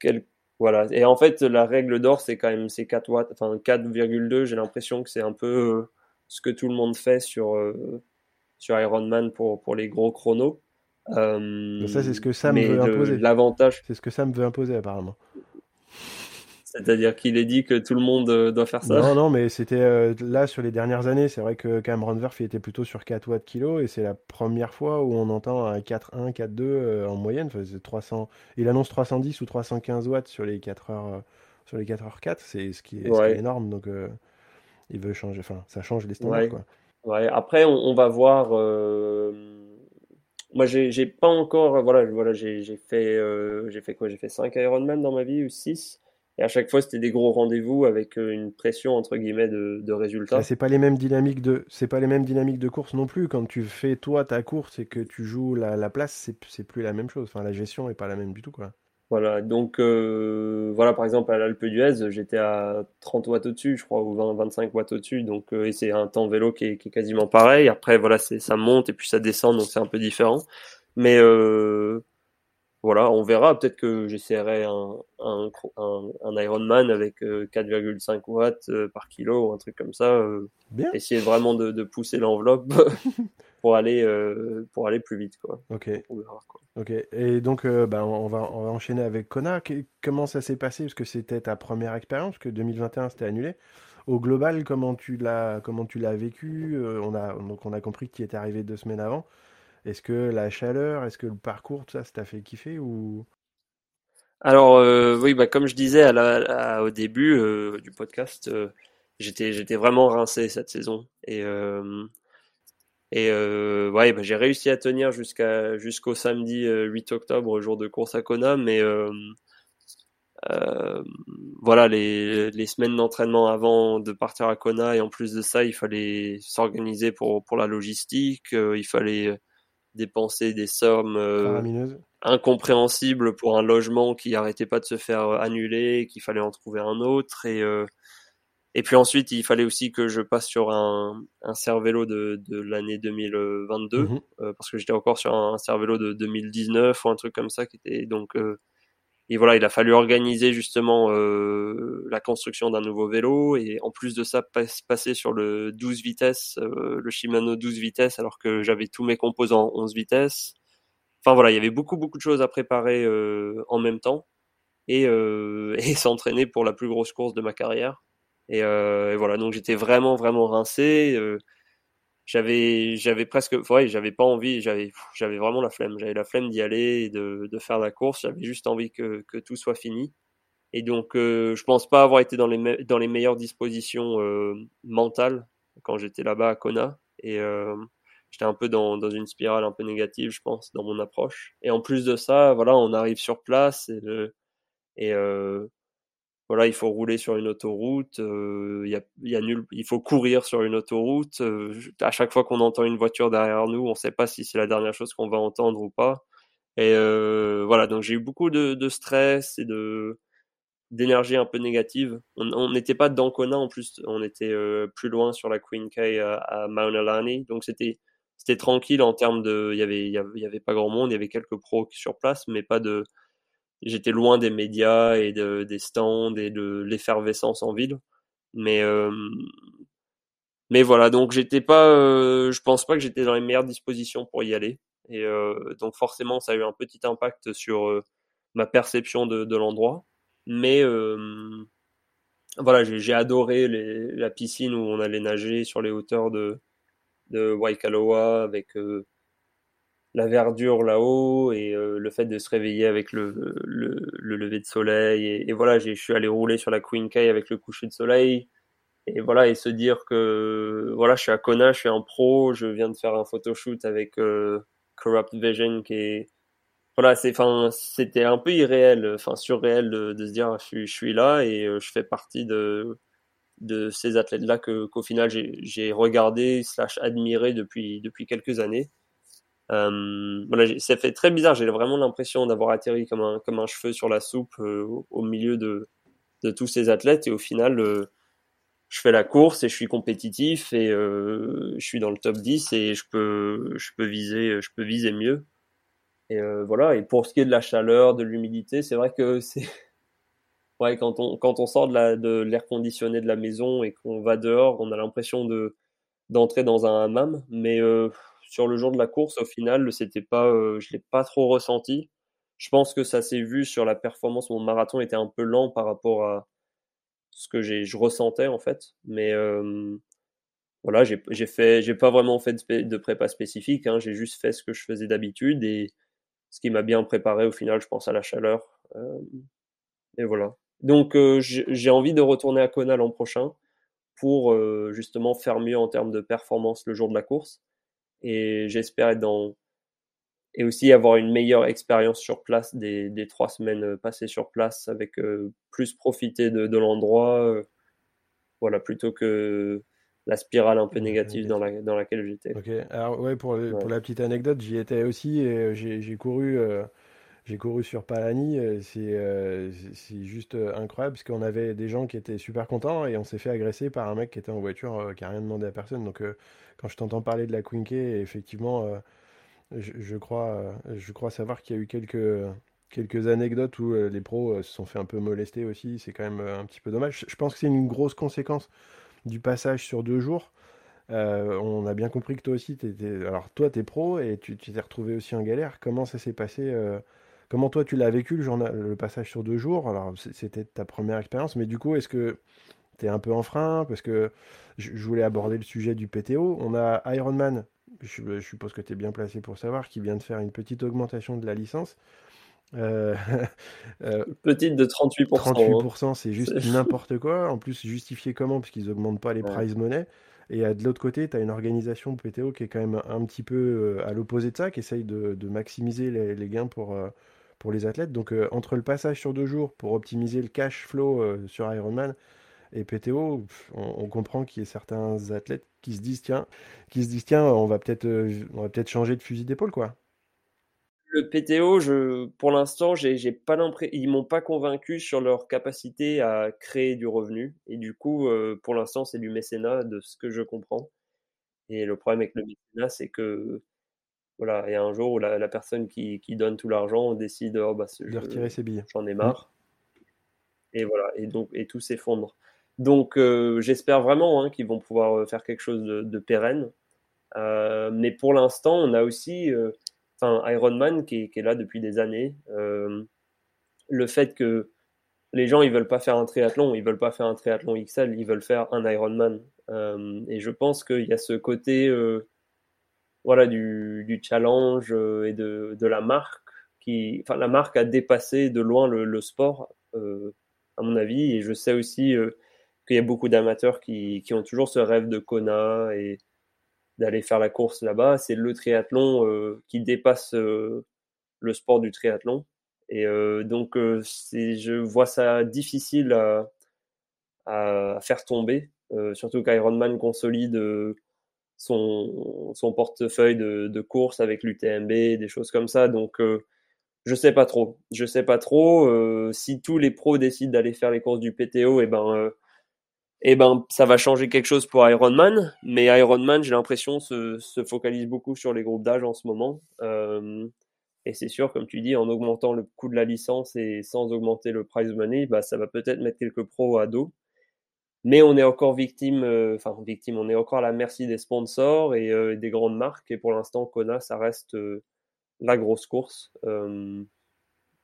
quel, voilà. Et en fait, la règle d'or, c'est quand même c'est 4 watts, enfin 4,2. J'ai l'impression que c'est un peu euh, ce que tout le monde fait sur, sur Ironman pour, pour les gros chronos. Euh, ça, c'est ce que Sam veut imposer. L'avantage. C'est ce que Sam veut imposer, apparemment. C'est-à-dire qu'il est dit que tout le monde euh, doit faire ça. Non, non, mais c'était euh, là sur les dernières années. C'est vrai que Cameron Verf était plutôt sur 4 watts kilo et c'est la première fois où on entend un 4.1, 4.2 euh, en moyenne. Enfin, 300... Il annonce 310 ou 315 watts sur les 4 heures, sur les 4 heures 4. C'est ce qui est, énorme. Donc il veut changer. Enfin, ça change les standards. Ouais. Quoi. Ouais. Après, on, va voir. Moi, j'ai pas encore. Voilà, voilà j'ai fait, j'ai fait quoi? J'ai fait 5 Ironman dans ma vie ou 6. Et à chaque fois, c'était des gros rendez-vous avec euh, une pression entre guillemets de, de résultats. C'est pas les mêmes dynamiques de, c'est pas les mêmes dynamiques de course non plus. Quand tu fais toi ta course et que tu joues la, la place, c'est plus la même chose. Enfin, la gestion est pas la même du tout, quoi. Voilà, donc euh, voilà, par exemple à l'Alpe d'Huez, j'étais à 30 watts au-dessus, je crois, ou 20, 25 watts au-dessus, donc euh, et c'est un temps vélo qui est, qui est, quasiment pareil. Après, voilà, c'est ça monte et puis ça descend, donc c'est un peu différent. Mais euh, voilà, on verra. Peut-être que j'essaierai un, un, un, un, Ironman avec 4,5 euh, watts par kilo ou un truc comme ça. Bien. Essayer vraiment de, de pousser l'enveloppe pour aller pour aller plus vite, quoi. Ok. On verra, quoi. Ok, et donc euh, bah, on, va, on va enchaîner avec Kona. Comment ça s'est passé? Parce que c'était ta première expérience, que 2021 c'était annulé. Au global, comment tu l'as comment tu l'as vécu? Euh, on a, Donc on a compris que tu étais arrivé deux semaines avant. Est-ce que la chaleur, est-ce que le parcours, tout ça, ça t'a fait kiffer ou? Alors euh, oui, bah, comme je disais au début du podcast, j'étais j'étais vraiment rincé cette saison. Et et euh, ouais, bah, j'ai réussi à tenir jusqu'à jusqu'au samedi 8 euh, octobre, jour de course à Kona, mais euh, euh, voilà, les, les semaines d'entraînement avant de partir à Kona, et en plus de ça, il fallait s'organiser pour, pour la logistique, il fallait dépenser des sommes incompréhensibles pour un logement qui arrêtait pas de se faire annuler, qu'il fallait en trouver un autre, et et puis ensuite, il fallait aussi que je passe sur un, un cervélo de, de l'année 2022, mhm. euh, parce que j'étais encore sur un, cervélo de 2019 ou un truc comme ça, qui était donc. Euh, et voilà, il a fallu organiser justement euh, la construction d'un nouveau vélo et en plus de ça, passer sur le 12 vitesses, euh, le Shimano 12 vitesses, alors que j'avais tous mes composants 11 vitesses. Enfin voilà, il y avait beaucoup beaucoup de choses à préparer en même temps et, et s'entraîner pour la plus grosse course de ma carrière. Euh, et, voilà, donc j'étais vraiment, vraiment rincé. J'avais, j'avais presque, ouais, j'avais pas envie, j'avais, j'avais vraiment la flemme. J'avais la flemme d'y aller et de, de faire la course. J'avais juste envie que, que tout soit fini. Et donc, euh, je pense pas avoir été dans les, dans les meilleures dispositions euh, mentales quand j'étais là-bas à Kona. Et euh, j'étais un peu dans, dans une spirale un peu négative, je pense, dans mon approche. Et en plus de ça, voilà, on arrive sur place et, et euh, voilà, il faut rouler sur une autoroute, euh, il, y a, y a nul, il faut courir sur une autoroute. Euh, à chaque fois qu'on entend une voiture derrière nous, on ne sait pas si c'est la dernière chose qu'on va entendre ou pas. Et euh, voilà, donc j'ai eu beaucoup de, de, stress et de d'énergie un peu négative. On n'était pas dans Kona en plus, on était euh, plus loin sur la Queen K à, à Maunalani, donc c'était c'était tranquille en termes de, il y avait il y avait pas grand monde, il y avait quelques pros sur place, mais pas de j'étais loin des médias et de, des stands et de l'effervescence en ville. Mais euh, mais voilà, donc j'étais pas, euh, je pense pas que j'étais dans les meilleures dispositions pour y aller. Et euh, donc forcément, ça a eu un petit impact sur euh, ma perception de, de l'endroit. Mais euh, voilà, j'ai adoré les, la piscine où on allait nager sur les hauteurs de, de Waikaloa avec la verdure là-haut et euh, le fait de se réveiller avec le, le, le lever de soleil. Et, voilà, je suis allé rouler sur la Queen K avec le coucher de soleil. Et voilà, et se dire que voilà, je suis à Kona, je suis un pro, je viens de faire un photoshoot avec euh, Corrupt Vision qui est voilà, c'est enfin c'était un peu irréel, enfin surréel de, se dire je suis, je suis là et euh, je fais partie de de ces athlètes là que qu'au final j'ai regardé slash admiré depuis depuis quelques années euh, voilà, ça fait très bizarre. J'ai vraiment l'impression d'avoir atterri comme un, comme un cheveu sur la soupe euh, au milieu de, de tous ces athlètes. Et au final, euh, je fais la course et je suis compétitif et euh, je suis dans le top 10 et je peux, je peux viser, je peux viser mieux. Et voilà. Et pour ce qui est de la chaleur, de l'humidité, c'est vrai que c'est ouais quand on quand on sort de la de l'air conditionné de la maison et qu'on va dehors, on a l'impression de d'entrer dans un hammam. Mais euh, sur le jour de la course, au final, c'était pas, euh, je l'ai pas trop ressenti. Je pense que ça s'est vu sur la performance. Mon marathon était un peu lent par rapport à ce que je ressentais en fait. Mais euh, voilà, j'ai, fait, j'ai pas vraiment fait de, prépa spécifique. Hein, j'ai juste fait ce que je faisais d'habitude et ce qui m'a bien préparé au final, je pense à la chaleur. Euh, et voilà. Donc j'ai envie de retourner à Kona l'an prochain pour justement faire mieux en termes de performance le jour de la course et j'espère être dans et aussi avoir une meilleure expérience sur place des, des trois semaines euh, passées sur place avec euh, plus profiter de, de l'endroit euh, voilà plutôt que la spirale un peu négative dans, la, dans laquelle j'étais. Ok, alors ouais, pour, pour la petite anecdote, j'y étais aussi et j'ai couru, j'ai couru sur Palani, euh, c'est c'est juste incroyable parce qu'on avait des gens qui étaient super contents et on s'est fait agresser par un mec qui était en voiture qui a rien demandé à personne. Donc quand je t'entends parler de la Quinque, effectivement, je, crois, savoir qu'il y a eu quelques, anecdotes où les pros se sont fait un peu molester aussi. C'est quand même un petit peu dommage. Je pense que c'est une grosse conséquence du passage sur deux jours. Euh, on a bien compris que toi aussi, étais... alors toi, tu es pro et tu t'es retrouvé aussi en galère. Comment ça s'est passé euh, Comment toi, tu l'as vécu le, journal... le passage sur deux jours? Alors, c'était ta première expérience, mais du coup, est-ce que tu es un peu en frein Parce que je voulais aborder le sujet du PTO. On a Ironman, je, suppose que tu es bien placé pour savoir, qui vient de faire une petite augmentation de la licence. Euh, Petite de 38%. 38%, hein. c'est juste n'importe quoi. En plus, justifié comment? Parce qu'ils augmentent pas les prize money. Et de l'autre côté, tu as une organisation PTO qui est quand même un petit peu euh, à l'opposé de ça, qui essaye de, maximiser les, gains pour, euh, pour les athlètes. Donc euh, entre le passage sur deux jours pour optimiser le cash flow sur Ironman et PTO, on, comprend qu'il y a certains athlètes qui se disent tiens, qui se disent tiens, on va peut-être on va peut-être changer de fusil d'épaule quoi. Le PTO, je, pour l'instant, j'ai pas l'impression, ils m'ont pas convaincu sur leur capacité à créer du revenu. Et du coup, euh, pour l'instant, c'est du mécénat, de ce que je comprends. Et le problème avec le mécénat, c'est que voilà, il y a un jour où la, personne qui, qui, donne tout l'argent décide oh, bah, de retirer ses billets. J'en ai marre. Et voilà, et donc et tout s'effondre. Donc euh, j'espère vraiment hein, qu'ils vont pouvoir euh, faire quelque chose de, de pérenne. mais pour l'instant, on a aussi enfin Ironman qui, qui, est là depuis des années. Euh, le fait que les gens ils veulent pas faire un triathlon, ils veulent pas faire un triathlon XL, ils veulent faire un Ironman. Euh, et je pense qu'il y a ce côté euh, voilà du, du challenge euh, et de, de, la marque qui, enfin la marque a dépassé de loin le, sport euh, à mon avis. Et je sais aussi qu'il y a beaucoup d'amateurs qui, qui, ont toujours ce rêve de Kona et d'aller faire la course là-bas. C'est le triathlon euh, qui dépasse euh, le sport du triathlon. Et euh, donc, je vois ça difficile à, à faire tomber, surtout qu'Ironman consolide son, son portefeuille de, de courses avec l'UTMB, des choses comme ça. Donc, je sais pas trop. Je sais pas trop. si tous les pros décident d'aller faire les courses du PTO, et eh ben et eh ben ça va changer quelque chose pour Ironman, mais Ironman, j'ai l'impression, se, se focalise beaucoup sur les groupes d'âge en ce moment. Euh, et c'est sûr, comme tu dis, en augmentant le coût de la licence et sans augmenter le prize money, bah, ça va peut-être mettre quelques pros à dos. Mais on est encore victime, euh, enfin victime, on est encore à la merci des sponsors et euh, des grandes marques. Et pour l'instant, Kona, ça reste euh, la grosse course.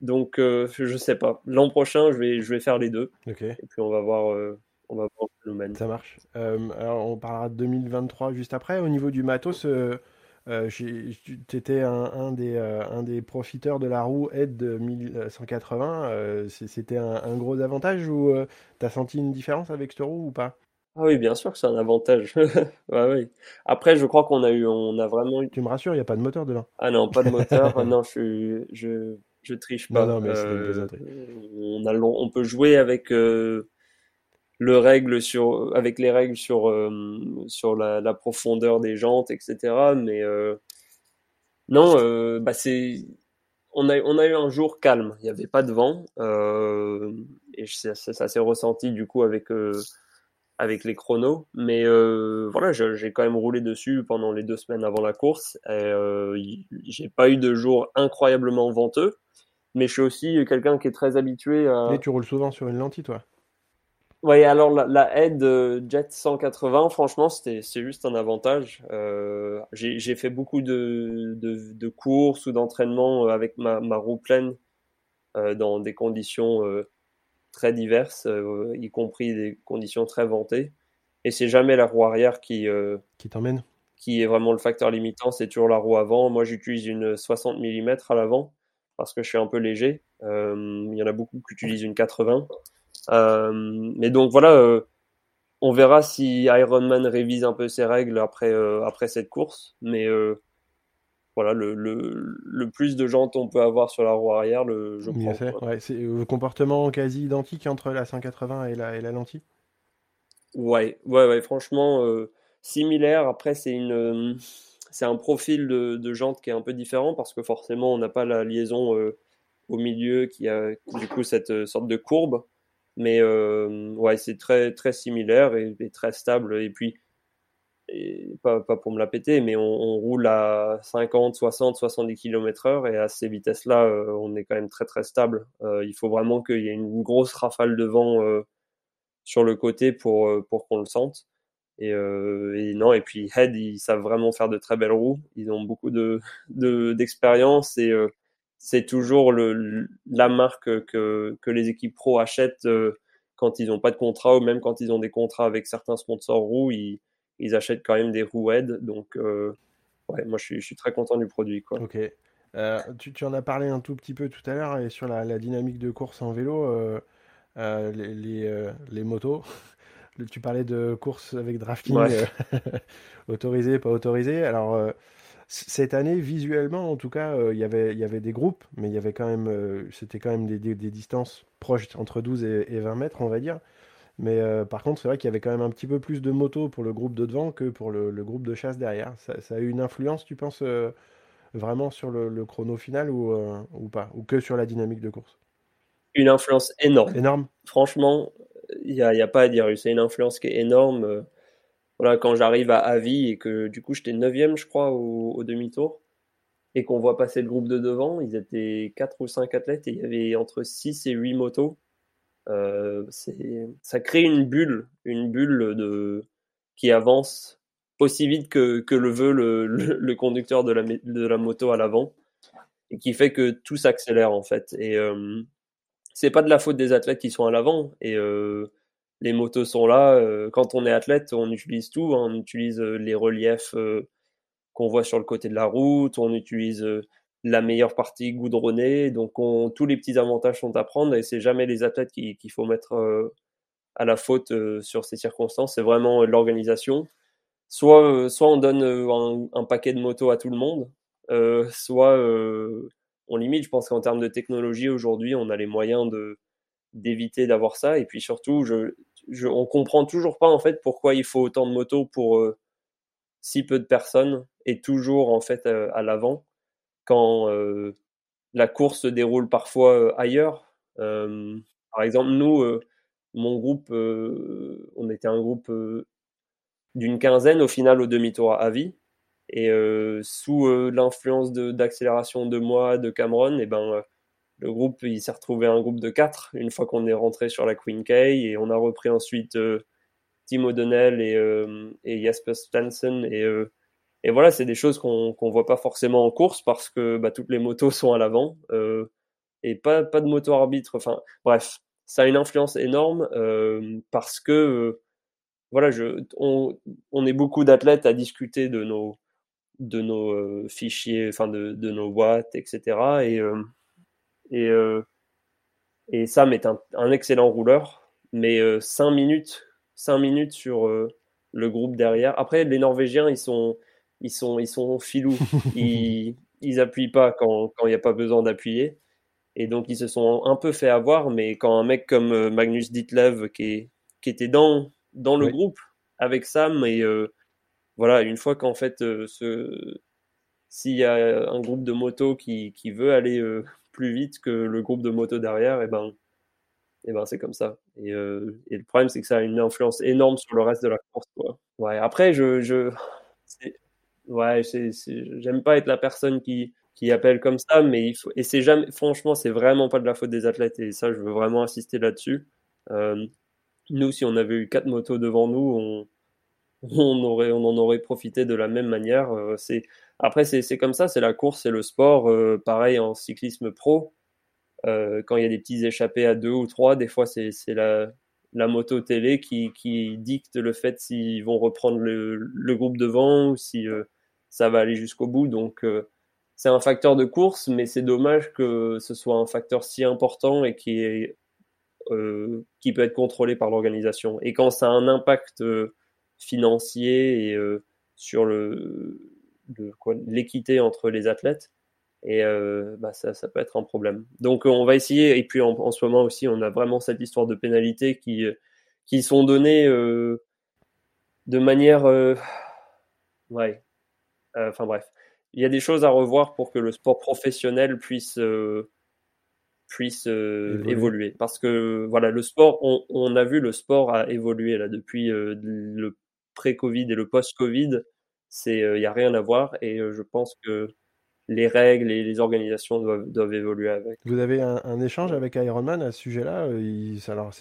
donc, je sais pas. L'an prochain, je vais, je vais faire les deux. Et puis, on va voir on va voir le phénomène. Ça marche. Euh, alors, on parlera de 2023 juste après. Au niveau du matos, euh, euh, tu étais un, des, un des profiteurs de la roue Ed de 1180. C'était un, gros avantage ou tu as senti une différence avec cette roue ou pas? Ah oui, bien sûr que c'est un avantage. oui. Après, je crois qu'on a eu, on a vraiment eu... Tu me rassures, il n'y a pas de moteur dedans. Ah non, pas de moteur. non, je, je, je triche pas. Non, non, mais on, a, on peut jouer avec le règle sur avec les règles sur euh, sur la, profondeur des jantes etc mais euh, non euh, bah c'est on a on a eu un jour calme. Il n'y avait pas de vent et ça, s'est ressenti du coup avec avec les chronos. Mais voilà j'ai quand même roulé dessus pendant les deux semaines avant la course. J'ai pas eu de jour incroyablement venteux. Mais je suis aussi quelqu'un qui est très habitué à et tu roules souvent sur une lentille toi? Oui, alors la, la aide Jet 180, franchement, c'était c'est juste un avantage. Euh, j'ai fait beaucoup de, de, de courses ou d'entraînements euh, avec ma, ma, roue pleine euh, dans des conditions euh, très diverses, euh, y compris des conditions très ventées. Et c'est jamais la roue arrière qui qui t'emmène, qui est vraiment le facteur limitant. C'est toujours la roue avant. Moi, j'utilise une 60 mm à l'avant parce que je suis un peu léger. Il y en a beaucoup qui utilisent une 80. Euh, mais donc voilà, euh, on verra si Ironman révise un peu ses règles après, euh, après cette course. Mais voilà, le, le, le, plus de jantes on peut avoir sur la roue arrière, le, je prends. Fait, ouais, c'est le comportement quasi identique entre la 180 et la, et la lentille Ouais, ouais, ouais, franchement, euh, similaire. Après, c'est une, c'est un profil de, de jante qui est un peu différent parce que forcément, on n'a pas la liaison au milieu qui a du coup cette sorte de courbe. Mais ouais, c'est très très similaire et, très stable. Et puis pas, pas, pour me la péter, mais on, roule à 50, 60, 70 km heure et à ces vitesses-là, on est quand même très très stable. il faut vraiment qu'il y ait une grosse rafale de vent sur le côté pour, pour qu'on le sente. Et, et, non, et puis Head, ils savent vraiment faire de très belles roues. Ils ont beaucoup de d'expérience et c'est toujours le, la marque que, que les équipes pro achètent quand ils n'ont pas de contrat ou même quand ils ont des contrats avec certains sponsors roues, ils, ils achètent quand même des roues Head. Donc, ouais, moi, je suis, je suis, très content du produit. Quoi. Ok. tu, tu, en as parlé un tout petit peu tout à l'heure et sur la, la, dynamique de course en vélo, les, les, les motos. tu parlais de courses avec drafting ouais. autorisé, pas autorisé. Alors, euh, cette année, visuellement, en tout cas, euh, y il y avait des groupes, mais il y avait quand même, euh, c'était quand même des, des, distances proches entre 12 et, 20 mètres, on va dire. Mais par contre, c'est vrai qu'il y avait quand même un petit peu plus de motos pour le groupe de devant que pour le, le groupe de chasse derrière. Ça, ça, a eu une influence, tu penses, vraiment sur le, le, chrono final ou, ou pas? Ou que sur la dynamique de course? Une influence énorme. Énorme. Franchement, il n'y a, y a, pas à dire. C'est une influence qui est énorme. Voilà, quand j'arrive à Avi et que du coup j'étais 9 je crois, au, demi-tour, et qu'on voit passer le groupe de devant, ils étaient 4 ou 5 athlètes et il y avait entre 6 et 8 motos. Euh, ça crée une bulle, une bulle de, qui avance aussi vite que, que le veut le, le, conducteur de la, de la moto à l'avant et qui fait que tout s'accélère en fait. Et, euh, c'est pas de la faute des athlètes qui sont à l'avant et euh, les motos sont là. Euh, quand on est athlète, on utilise tout. Hein. On utilise euh, les reliefs qu'on voit sur le côté de la route. On utilise la meilleure partie goudronnée. Donc on, tous les petits avantages sont à prendre et c'est jamais les athlètes qu'il faut mettre à la faute sur ces circonstances. C'est vraiment l'organisation. Soit, on donne un, paquet de motos à tout le monde, soit on limite. Je pense qu'en termes de technologie, aujourd'hui, on a les moyens d'éviter d'avoir ça. Et puis surtout, je, je, on comprend toujours pas en fait pourquoi il faut autant de motos pour euh, si peu de personnes et toujours en fait euh, à l'avant quand euh, la course se déroule parfois ailleurs. par exemple, nous, mon groupe, on était un groupe d'une quinzaine au final au demi-tour à vie. Et sous l'influence d'accélération de, moi, de Cameron, et eh ben, le groupe il s'est retrouvé un groupe de quatre une fois qu'on est rentré sur la Queen K et on a repris ensuite Tim O'Donnell et, et, Jasper Stanson et, et voilà c'est des choses qu'on ne voit pas forcément en course parce que bah, toutes les motos sont à l'avant et pas, pas de moto arbitre enfin bref ça a une influence énorme parce que voilà je, on, on est beaucoup d'athlètes à discuter de nos de nos euh, fichiers, enfin de, de, nos boîtes, etc. Et, euh, et, euh, et Sam est un, un, excellent rouleur, mais 5 minutes, 5 minutes sur le groupe derrière. Après, les Norvégiens, ils sont, ils sont, ils sont filous. Ils, ils appuient pas quand il n'y a pas besoin d'appuyer. Et donc, ils se sont un peu fait avoir, mais quand un mec comme Magnus Ditlev, qui, qui était dans, dans le groupe avec Sam, et voilà, une fois qu'en fait, euh, s'il y a un groupe de motos qui, qui veut aller euh, plus vite que le groupe de motos derrière, et eh ben, et eh ben c'est comme ça. Et, euh, et, le problème, c'est que ça a une influence énorme sur le reste de la course. Quoi. Ouais, après, je, je... ouais, j'aime pas être la personne qui, qui appelle comme ça, mais il faut, et c'est jamais, franchement, c'est vraiment pas de la faute des athlètes, et ça, je veux vraiment insister là-dessus. Euh, nous, si on avait eu quatre motos devant nous, on, on, aurait, en aurait profité de la même manière. Euh, c'est après, c'est comme ça, c'est la course, c'est le sport. Euh, pareil en cyclisme pro, euh, quand il y a des petits échappés à deux ou trois, des fois c'est la, moto télé qui, dicte le fait s'ils vont reprendre le, groupe devant ou si ça va aller jusqu'au bout. Donc c'est un facteur de course, mais c'est dommage que ce soit un facteur si important et qui, qui peut être contrôlé par l'organisation. Et quand ça a un impact financier et euh, sur le, l'équité entre les athlètes. Et euh, bah, ça, ça, peut être un problème. Donc on va essayer, et puis en, ce moment aussi, on a vraiment cette histoire de pénalités qui, qui sont données euh, de manière... ouais. Enfin bref. Il y a des choses à revoir pour que le sport professionnel puisse puisse évoluer. Parce que voilà, le sport, on, on, a vu le sport a évolué là depuis le pré-Covid et le post-Covid. C'est, il n'y a rien à voir et je pense que les règles et les organisations doivent, doivent évoluer avec. Vous avez un, échange avec Ironman à ce sujet-là alors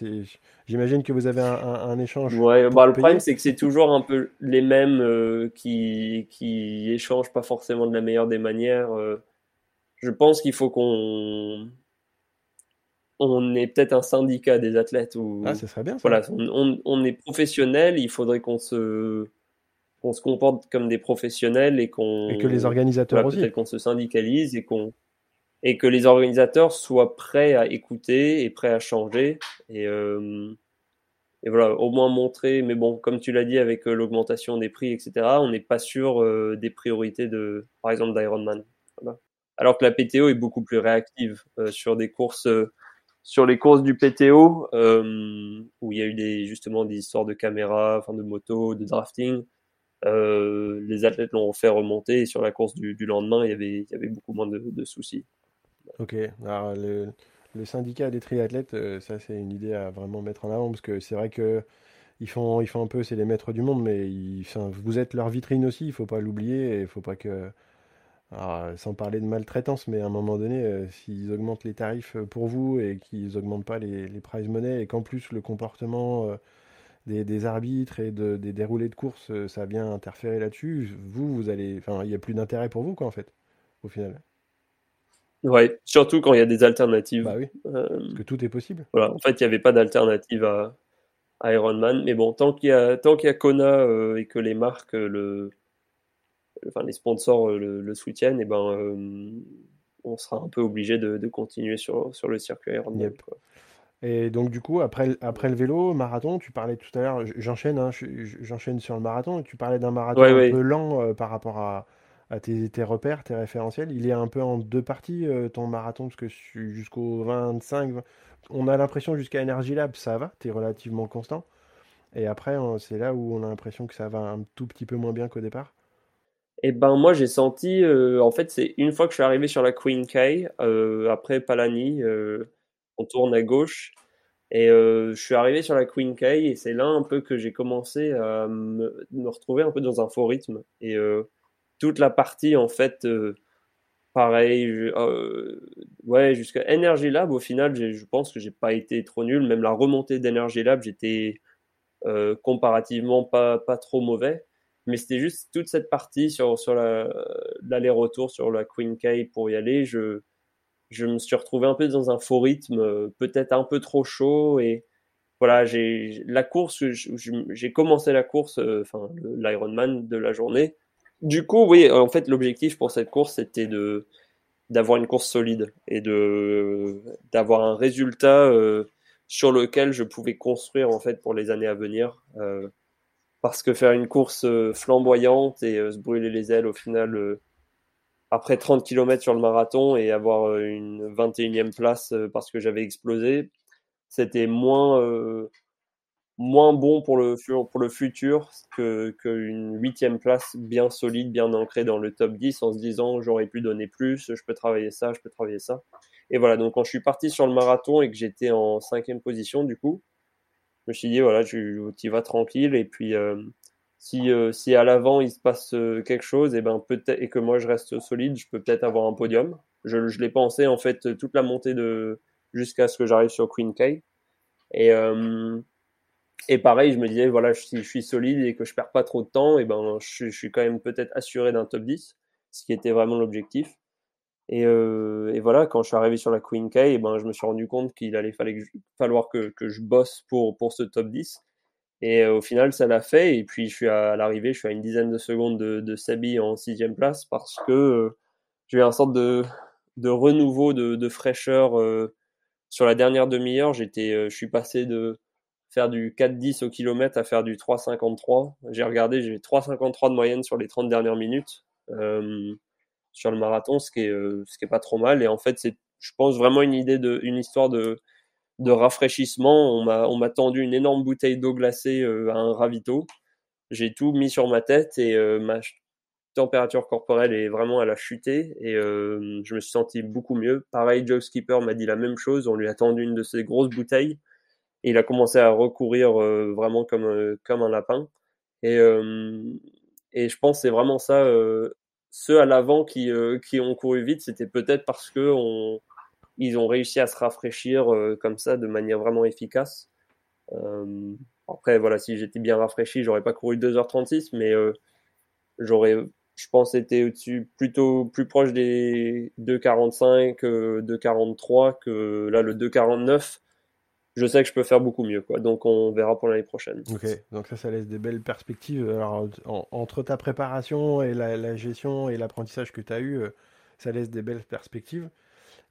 J'imagine que vous avez un, échange. Ouais, bah, le problème, c'est que c'est toujours un peu les mêmes euh, qui, qui échangent pas forcément de la meilleure des manières. Euh. je pense qu'il faut qu'on on ait peut-être un syndicat des athlètes. Ou, ah, serait bien. Ça. Voilà, on, on, est professionnel, il faudrait qu'on se qu'on se comporte comme des professionnels et qu'on et que les organisateurs aussi qu'on se syndicalise et qu'on et que les organisateurs soient prêts à écouter et prêts à changer et euh, et voilà au moins montrer mais bon comme tu l'as dit avec euh, l'augmentation des prix etc on n'est pas sûr euh, des priorités de par exemple d'Ironman voilà. alors que la PTO est beaucoup plus réactive sur des courses sur les courses du PTO où il y a eu des justement des histoires de caméras enfin de motos de drafting euh, les athlètes l'ont fait remonter et sur la course du, lendemain, il y, avait, beaucoup moins de, soucis. Ok, alors le, syndicat des triathlètes, euh, ça c'est une idée à vraiment mettre en avant parce que c'est vrai que ils font, un peu, c'est les maîtres du monde, mais vous êtes leur vitrine aussi, il faut pas l'oublier et il faut pas que. Sans parler de maltraitance, mais à un moment donné, euh, s'ils augmentent les tarifs pour vous et qu'ils augmentent pas les, les prize money et qu'en plus le comportement des, arbitres et de, des déroulés de course, euh, ça vient interférer là-dessus, vous, vous allez. Enfin, il n'y a plus d'intérêt pour vous, quoi, en fait, au final. Ouais, surtout quand il y a des alternatives. Bah oui. Euh, parce que tout est possible. Voilà, en fait, il n'y avait pas d'alternative à, Ironman. Mais bon, tant qu'il y a, tant qu'il y a Kona euh, et que les marques, le, enfin, les sponsors le, soutiennent, et ben, on sera un peu obligé de, continuer sur, sur le circuit Ironman. Et donc, du coup, après, après le vélo, marathon, tu parlais tout à l'heure, j'enchaîne, hein, j'enchaîne sur le marathon, et tu parlais d'un marathon un peu lent euh, par rapport à, à tes, tes, repères, tes référentiels. Il est un peu en deux parties, euh, ton marathon, parce que jusqu'au 25, on a l'impression jusqu'à Energy Lab, ça va, tu es relativement constant. Et après, c'est là où on a l'impression que ça va un tout petit peu moins bien qu'au départ. Et ben moi j'ai senti, euh, en fait c'est une fois que je suis arrivé sur la Queen K, après Palani, on tourne à gauche. Et euh, je suis arrivé sur la Queen K et c'est là un peu que j'ai commencé à me, retrouver un peu dans un faux rythme. Et euh, toute la partie, en fait, euh, pareil, ouais, jusqu'à Energy Lab, au final, je pense que j'ai pas été trop nul. Même la remontée d'Energy Lab, j'étais comparativement pas, pas trop mauvais. Mais c'était juste toute cette partie sur, sur l'aller-retour sur la Queen K pour y aller. Je, je me suis retrouvé un peu dans un faux rythme, euh, peut-être un peu trop chaud et voilà, j'ai la course, j'ai commencé la course, euh, enfin l'Ironman de la journée. Du coup, oui, en fait, l'objectif pour cette course, c'était de d'avoir une course solide et de d'avoir un résultat euh, sur lequel je pouvais construire en fait pour les années à venir. Parce que faire une course flamboyante et se brûler les ailes au final après 30 km sur le marathon et avoir euh, une 21e place euh, parce que j'avais explosé, c'était moins, euh, bon pour le, pour le futur qu'une 8e place bien solide, bien ancrée dans le top 10 en se disant j'aurais pu donner plus, je peux travailler ça, je peux travailler ça. Et voilà, donc quand je suis parti sur le marathon et que j'étais en 5e position, du coup, je me suis dit voilà, tu, tu vas tranquille et puis si, euh, si à l'avant il se passe euh, quelque chose et ben peut-être et que moi je reste solide je peux peut-être avoir un podium. Je, je l'ai pensé en fait toute la montée de jusqu'à ce que j'arrive sur Queen K. Et euh, et pareil je me disais voilà si je suis solide et que je perds pas trop de temps et ben je, je suis quand même peut-être assuré d'un top 10 ce qui était vraiment l'objectif et, et, voilà quand je suis arrivé sur la Queen K et ben je me suis rendu compte qu'il allait falloir que, je bosse pour pour ce top 10 et euh, au final, ça l'a fait. Et puis, je suis à, l'arrivée, je suis à une dizaine de secondes de, de Sabi en sixième place parce que euh, j'ai eu un sorte de, de renouveau de, de fraîcheur euh, sur la dernière demi-heure. J'étais, je suis passé de faire du 4,10 au kilomètre à faire du 3,53. J'ai regardé, j'ai 3,53 de moyenne sur les 30 dernières minutes sur le marathon, ce qui est, ce qui est pas trop mal. Et en fait, c'est, je pense, vraiment une idée de, une histoire de de rafraîchissement. On m'a, on m'a tendu une énorme bouteille d'eau glacée euh, à un ravito. J'ai tout mis sur ma tête et euh, ma, température corporelle est vraiment elle a chuté et je me suis senti beaucoup mieux. Pareil, Joe Skipper m'a dit la même chose. On lui a tendu une de ces grosses bouteilles et il a commencé à recourir vraiment comme comme un lapin. Et et je pense c'est vraiment ça. Ceux à l'avant qui qui ont couru vite, c'était peut-être parce que on ils ont réussi à se rafraîchir comme ça de manière vraiment efficace. après, voilà, si j'étais bien rafraîchi, j'aurais pas couru 2h36, mais j'aurais, je pense, été au-dessus, plutôt plus proche des 2,45, 2,43 que là, le 2,49. Je sais que je peux faire beaucoup mieux, quoi. Donc, on verra pour l'année prochaine. Ok, donc ça, ça laisse des belles perspectives. Alors, entre ta préparation et la, gestion et l'apprentissage que tu as eu, euh, ça laisse des belles perspectives.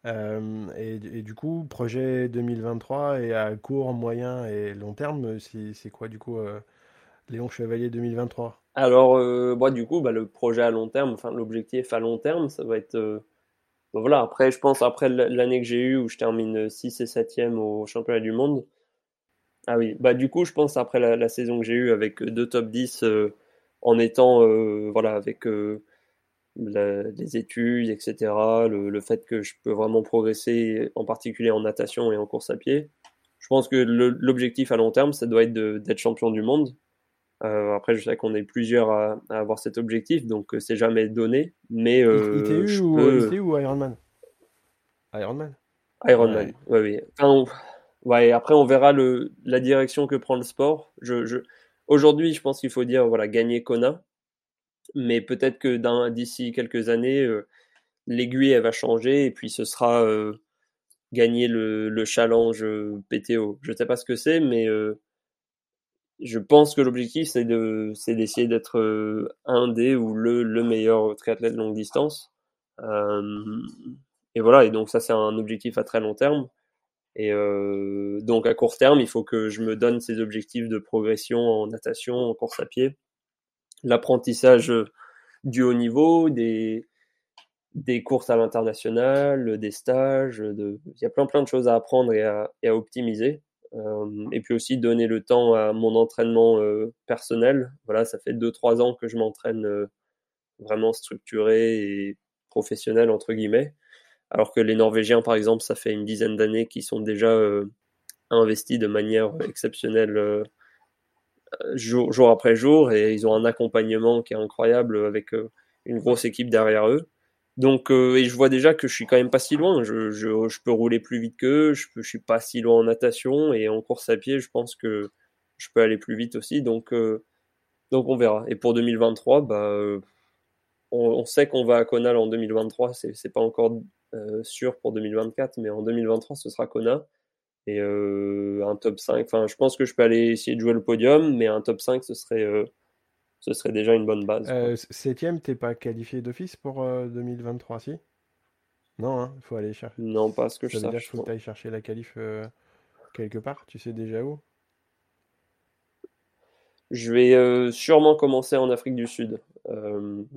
Euh, et, du coup, projet 2023 et à court, moyen et long terme, c'est quoi du coup euh, Léon Chevalier 2023 Alors, euh, du coup, bah, le projet à long terme, enfin l'objectif à long terme, ça va être. Euh, voilà, après, je pense, après l'année que j'ai eue où je termine 6 et 7e au championnat du monde. Ah oui, bah du coup, je pense après la, saison que j'ai eue avec deux top 10 euh, en étant, voilà, avec les études, etc., le, le, fait que je peux vraiment progresser, en particulier en natation et en course à pied. Je pense que l'objectif à long terme, ça doit être d'être champion du monde. Euh, après, je sais qu'on est plusieurs à, avoir cet objectif, donc euh, c'est jamais donné. Mais euh, ITU, ou, peux... ou Ironman Ironman Ironman, oui, oui. Enfin, ouais, après, on verra le, la direction que prend le sport. Je, je... Aujourd'hui, je pense qu'il faut dire voilà, gagner Kona. Mais peut-être que d'ici quelques années, euh, l'aiguille elle va changer et puis ce sera gagner le, le challenge PTO. Je ne sais pas ce que c'est, mais je pense que l'objectif, c'est de, c'est d'essayer d'être euh, un des ou le, le meilleur triathlète longue distance. Euh, et voilà, et donc ça, c'est un objectif à très long terme. Et euh, donc à court terme, il faut que je me donne ces objectifs de progression en natation, en course à pied, l'apprentissage du haut niveau, des, des courses à l'international, des stages, de... il y a plein plein de choses à apprendre et à, et à optimiser. Euh, et puis aussi donner le temps à mon entraînement euh, personnel. Voilà, ça fait 2-3 ans que je m'entraîne euh, vraiment structuré et professionnel, entre guillemets. Alors que les Norvégiens, par exemple, ça fait une dizaine d'années qu'ils sont déjà investis de manière exceptionnelle jour, jour, après jour et ils ont un accompagnement qui est incroyable avec une grosse équipe derrière eux. Donc, euh, et je vois déjà que je suis quand même pas si loin. Je, je, je peux rouler plus vite qu'eux, je, je suis pas si loin en natation et en course à pied, je pense que je peux aller plus vite aussi. Donc, euh, donc on verra. Et pour 2023, bah, euh, on, sait qu'on va à Kona en 2023. C'est, c'est pas encore sûr pour 2024, mais en 2023, ce sera Kona. Et un top 5. Enfin, je pense que je peux aller essayer de jouer le podium, mais un top 5, ce serait ce serait déjà une bonne base. Euh, septième, t'es pas qualifié d'office pour 2023, euh, si? Non, il hein, faut aller chercher. Non, pas ce que je sais. Il faut que ailles chercher la qualif euh, quelque part. Tu sais déjà où? Je vais sûrement commencer en Afrique du Sud,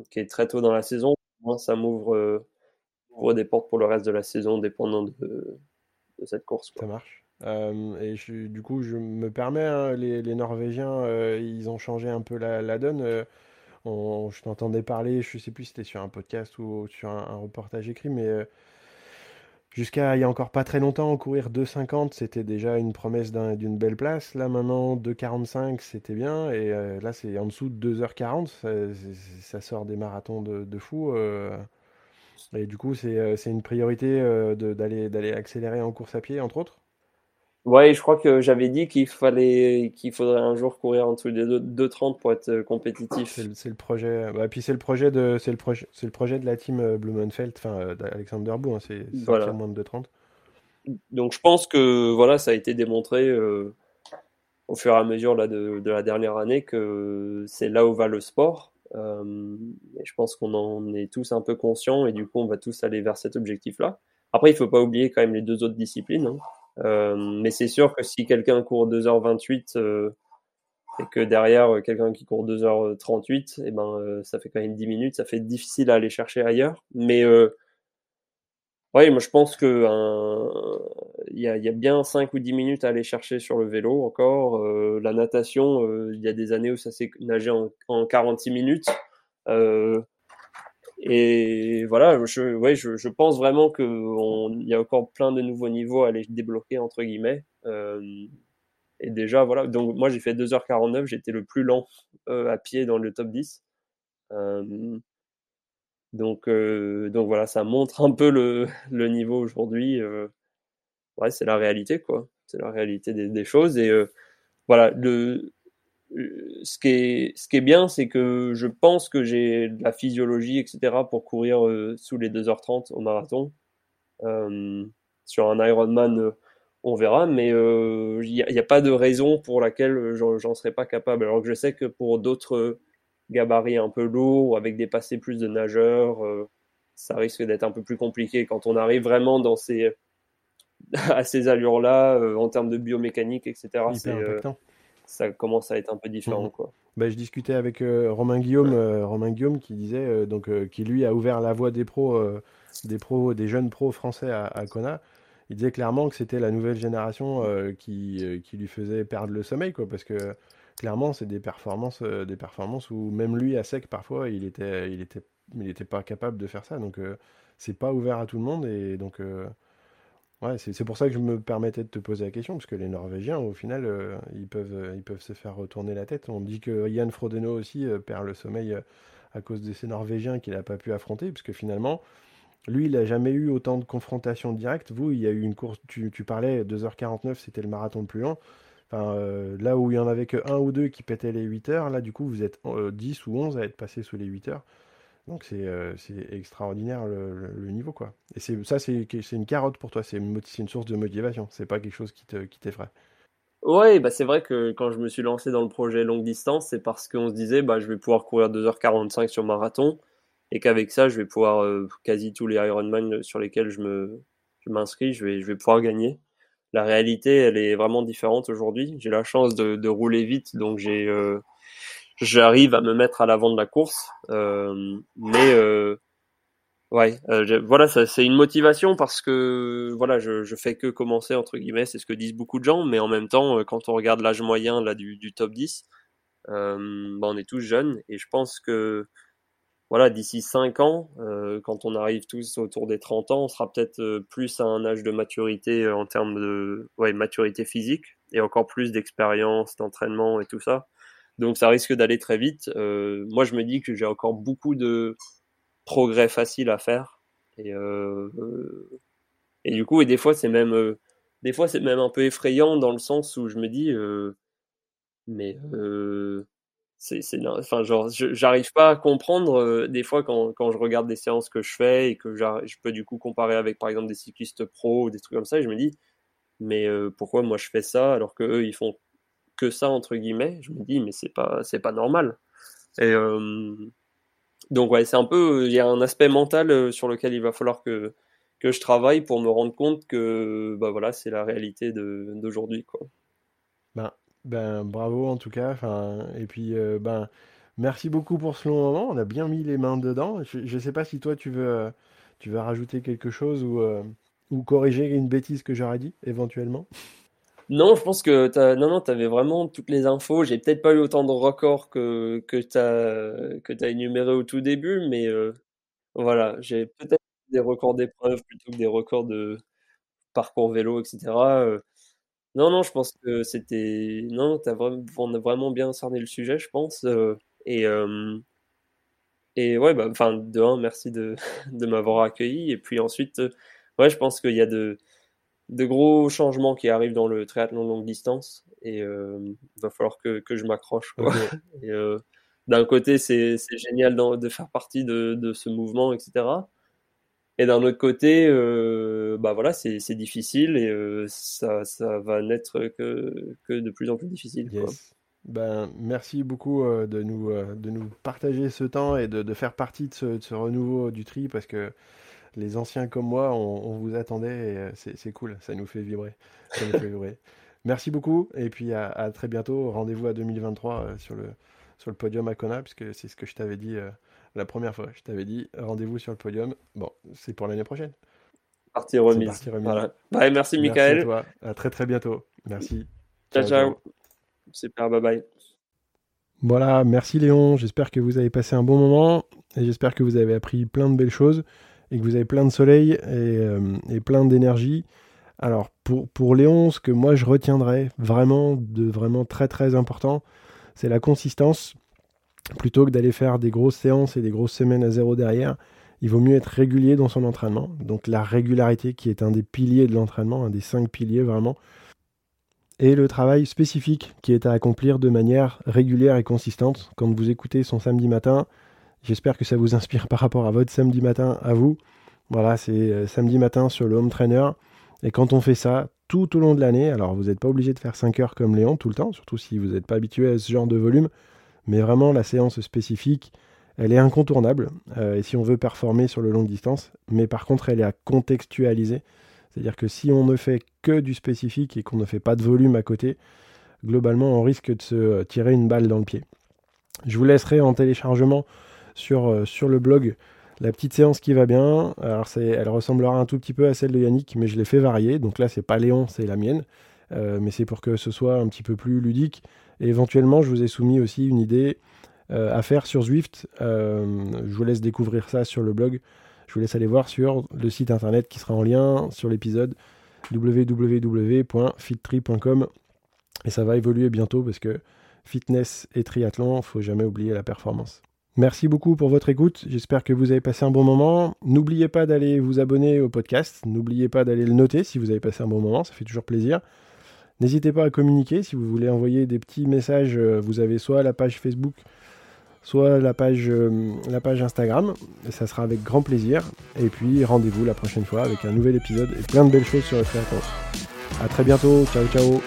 qui est très tôt dans la saison. Moi, ça m'ouvre des portes pour le reste de la saison, dépendant de, de cette course. Ça marche. Euh, et du coup, je me permets, hein, les, Norvégiens, euh, ils ont changé un peu la, donne. Euh, je t'entendais parler, je sais plus si c'était sur un podcast ou sur un, reportage écrit, mais jusqu'à il y a encore pas très longtemps, courir 2,50, c'était déjà une promesse d'une belle place. Là maintenant, 2,45, c'était bien. Et là, c'est en dessous de 2h40. Ça, ça, sort des marathons de, de fou. et du coup, c'est une priorité d'aller accélérer en course à pied, entre autres Ouais, je crois que j'avais dit qu'il fallait qu'il faudrait un jour courir en dessous des 2,30 pour être euh, compétitif. C'est le, projet. Bah, puis c'est le projet de c'est le projet c'est le projet de la team euh, Blumenfeld, enfin euh, d'Alexander Blue, hein, c'est voilà. moins de 2,30. Donc je pense que voilà, ça a été démontré au fur et à mesure là, de, de la dernière année que c'est là où va le sport. et je pense qu'on en est tous un peu conscients et du coup on va tous aller vers cet objectif-là. Après, il faut pas oublier quand même les deux autres disciplines. Hein. Euh, mais c'est sûr que si quelqu'un court 2h28 euh, et que derrière euh, quelqu'un qui court 2h38, et eh ben ça fait quand même 10 minutes, ça fait difficile à aller chercher ailleurs. Mais oui, moi je pense que il y, a, y, a, bien 5 ou 10 minutes à aller chercher sur le vélo encore. la natation, il y a des années où ça s'est nagé en, en 46 minutes. Et voilà, je, ouais, je, je pense vraiment qu'il y a encore plein de nouveaux niveaux à aller débloquer, entre guillemets. Euh, et déjà, voilà, donc moi j'ai fait 2h49, j'étais le plus lent euh, à pied dans le top 10. Euh, donc, euh, donc voilà, ça montre un peu le, le niveau aujourd'hui. Euh, ouais, c'est la réalité, quoi. C'est la réalité des, des choses. Et euh, voilà, le, ce qui est, ce qui est bien, c'est que je pense que j'ai de la physiologie, etc., pour courir euh, sous les 2h30 au marathon. Euh, sur un Ironman, euh, on verra, mais il n'y a, a, pas de raison pour laquelle j'en serais pas capable. Alors que je sais que pour d'autres gabarits un peu lourds ou avec des passés plus de nageurs, ça risque d'être un peu plus compliqué quand on arrive vraiment dans ces à ces allures-là, en termes de biomécanique, etc. C'est ça commence à être un peu différent. Mmh. Quoi. Bah, je discutais avec euh, Romain Guillaume, euh, Romain Guillaume qui disait euh, donc qui lui a ouvert la voie des pros, des pros, des jeunes pros français à, à Kona. Il disait clairement que c'était la nouvelle génération qui, qui lui faisait perdre le sommeil, quoi, parce que clairement c'est des performances, des performances où même lui à sec parfois il était, il était, il était pas capable de faire ça. Donc c'est pas ouvert à tout le monde et donc Ouais, c'est pour ça que je me permettais de te poser la question, parce que les Norvégiens, au final, euh, ils, peuvent, euh, ils peuvent se faire retourner la tête. On dit que Yann Frodeno aussi euh, perd le sommeil à cause de ces Norvégiens qu'il n'a pas pu affronter, parce que finalement, lui, il n'a jamais eu autant de confrontations directes. Vous, il y a eu une course, tu, tu parlais, 2h49, c'était le marathon le plus long. Enfin, là où il y en avait que un ou deux qui pétaient les 8 heures, là, du coup, vous êtes 10 ou 11 à être passé sous les 8 heures. Donc c'est euh, extraordinaire le, niveau quoi. Et ça c'est une carotte pour toi, c'est une, source de motivation, c'est pas quelque chose qui t'effraie. Ouais, bah c'est vrai que quand je me suis lancé dans le projet longue distance, c'est parce qu'on se disait bah je vais pouvoir courir 2h45 sur marathon et qu'avec ça je vais pouvoir euh, quasi tous les Ironman sur lesquels je m'inscris, je vais pouvoir gagner. La réalité, elle est vraiment différente aujourd'hui. J'ai la chance de, de, rouler vite, donc j'ai euh, j'arrive à me mettre à l'avant de la course. Euh, mais euh, ouais, euh, voilà, c'est une motivation parce que voilà, je, je fais que commencer entre guillemets, c'est ce que disent beaucoup de gens. Mais en même temps, quand on regarde l'âge moyen là du, du top 10, bah, on est tous jeunes et je pense que voilà, d'ici 5 ans, euh, quand on arrive tous autour des 30 ans, on sera peut-être plus à un âge de maturité en termes de ouais, maturité physique et encore plus d'expérience, d'entraînement et tout ça. Donc ça risque d'aller très vite. Euh, moi, je me dis que j'ai encore beaucoup de progrès faciles à faire. Et, euh, et du coup, et des fois, c'est même, euh, des fois, c'est même un peu effrayant dans le sens où je me dis, euh, mais euh, c'est, enfin, genre, j'arrive pas à comprendre euh, des fois quand, quand je regarde des séances que je fais et que je peux du coup comparer avec par exemple des cyclistes pro ou des trucs comme ça, et je me dis, mais pourquoi moi je fais ça alors que eux ils font que ça entre guillemets, je me dis mais c'est pas c'est pas normal. Et euh, donc ouais, c'est un peu il y a un aspect mental euh, sur lequel il va falloir que que je travaille pour me rendre compte que bah voilà, c'est la réalité d'aujourd'hui quoi. Ben, ben bravo en tout cas, enfin et puis euh, ben merci beaucoup pour ce long moment, on a bien mis les mains dedans. Je, ne sais pas si toi tu veux tu veux rajouter quelque chose ou ou corriger une bêtise que j'aurais dit éventuellement. Non, je pense que t'as, non, non, t'avais vraiment toutes les infos. J'ai peut-être pas eu autant de records que, que t'as, que t'as énuméré au tout début, mais euh, voilà, j'ai peut-être des records d'épreuves plutôt que des records de parcours vélo, etc. Euh, non, non, je pense que c'était, non, t'as vraiment, on a vraiment bien cerné le sujet, je pense. Euh, et, et ouais, bah, enfin, de un, merci de, de m'avoir accueilli. Et puis ensuite, ouais, je pense qu'il y a de, de gros changements qui arrivent dans le triathlon longue distance et euh, il va falloir que, que je m'accroche. Euh, d'un côté, c'est génial de faire partie de, de, ce mouvement, etc. Et d'un autre côté, euh, bah voilà, c'est difficile et euh, ça, ça va n'être que, que de plus en plus difficile. Quoi. Ben, merci beaucoup euh, de, nous, de nous partager ce temps et de, de faire partie de ce, de ce renouveau du tri parce que les anciens comme moi, on, vous attendait et euh, c'est cool, ça nous fait vibrer. Merci beaucoup et puis à, très bientôt. Rendez-vous à 2023 euh, sur, le, sur le podium à Kona, puisque c'est ce que je t'avais dit euh, la première fois. Je t'avais dit rendez-vous sur le podium. Bon, c'est pour l'année prochaine. Partie remise. Partie remise. Voilà. Bye, merci Michael. À, toi. à très très bientôt. Merci. ciao. ciao. Super, bye bye. Voilà, merci Léon, j'espère que vous avez passé un bon moment et j'espère que vous avez appris plein de belles choses et que vous avez plein de soleil et, euh, plein d'énergie. Alors pour, pour Léon, ce que moi je retiendrai vraiment de vraiment très très important, c'est la consistance. Plutôt que d'aller faire des grosses séances et des grosses semaines à zéro derrière, il vaut mieux être régulier dans son entraînement. Donc la régularité qui est un des piliers de l'entraînement, un des cinq piliers vraiment et le travail spécifique qui est à accomplir de manière régulière et consistante. Quand vous écoutez son samedi matin, j'espère que ça vous inspire par rapport à votre samedi matin à vous. Voilà, c'est euh, samedi matin sur le home trainer. Et quand on fait ça tout au long de l'année, alors vous n'êtes pas obligé de faire 5 heures comme Léon tout le temps, surtout si vous n'êtes pas habitué à ce genre de volume, mais vraiment la séance spécifique, elle est incontournable. Euh, et si on veut performer sur le long distance, mais par contre elle est à contextualiser. C'est-à-dire que si on ne fait que du spécifique et qu'on ne fait pas de volume à côté, globalement, on risque de se tirer une balle dans le pied. Je vous laisserai en téléchargement sur, euh, sur le blog la petite séance qui va bien. Alors, elle ressemblera un tout petit peu à celle de Yannick, mais je l'ai fait varier. Donc là, c'est pas Léon, c'est la mienne. Euh, mais c'est pour que ce soit un petit peu plus ludique. Et éventuellement, je vous ai soumis aussi une idée euh, à faire sur Zwift. je vous laisse découvrir ça sur le blog. Je vous laisse aller voir sur le site internet qui sera en lien sur l'épisode www.fittree.com et ça va évoluer bientôt parce que fitness et triathlon, faut jamais oublier la performance. Merci beaucoup pour votre écoute. J'espère que vous avez passé un bon moment. N'oubliez pas d'aller vous abonner au podcast. N'oubliez pas d'aller le noter si vous avez passé un bon moment. Ça fait toujours plaisir. N'hésitez pas à communiquer si vous voulez envoyer des petits messages. Euh, vous avez soit la page Facebook soit la page, euh, Instagram. Ça sera avec grand plaisir. Et puis rendez-vous la prochaine fois avec un nouvel épisode et plein de belles choses sur le. A très bientôt. Ciao ciao.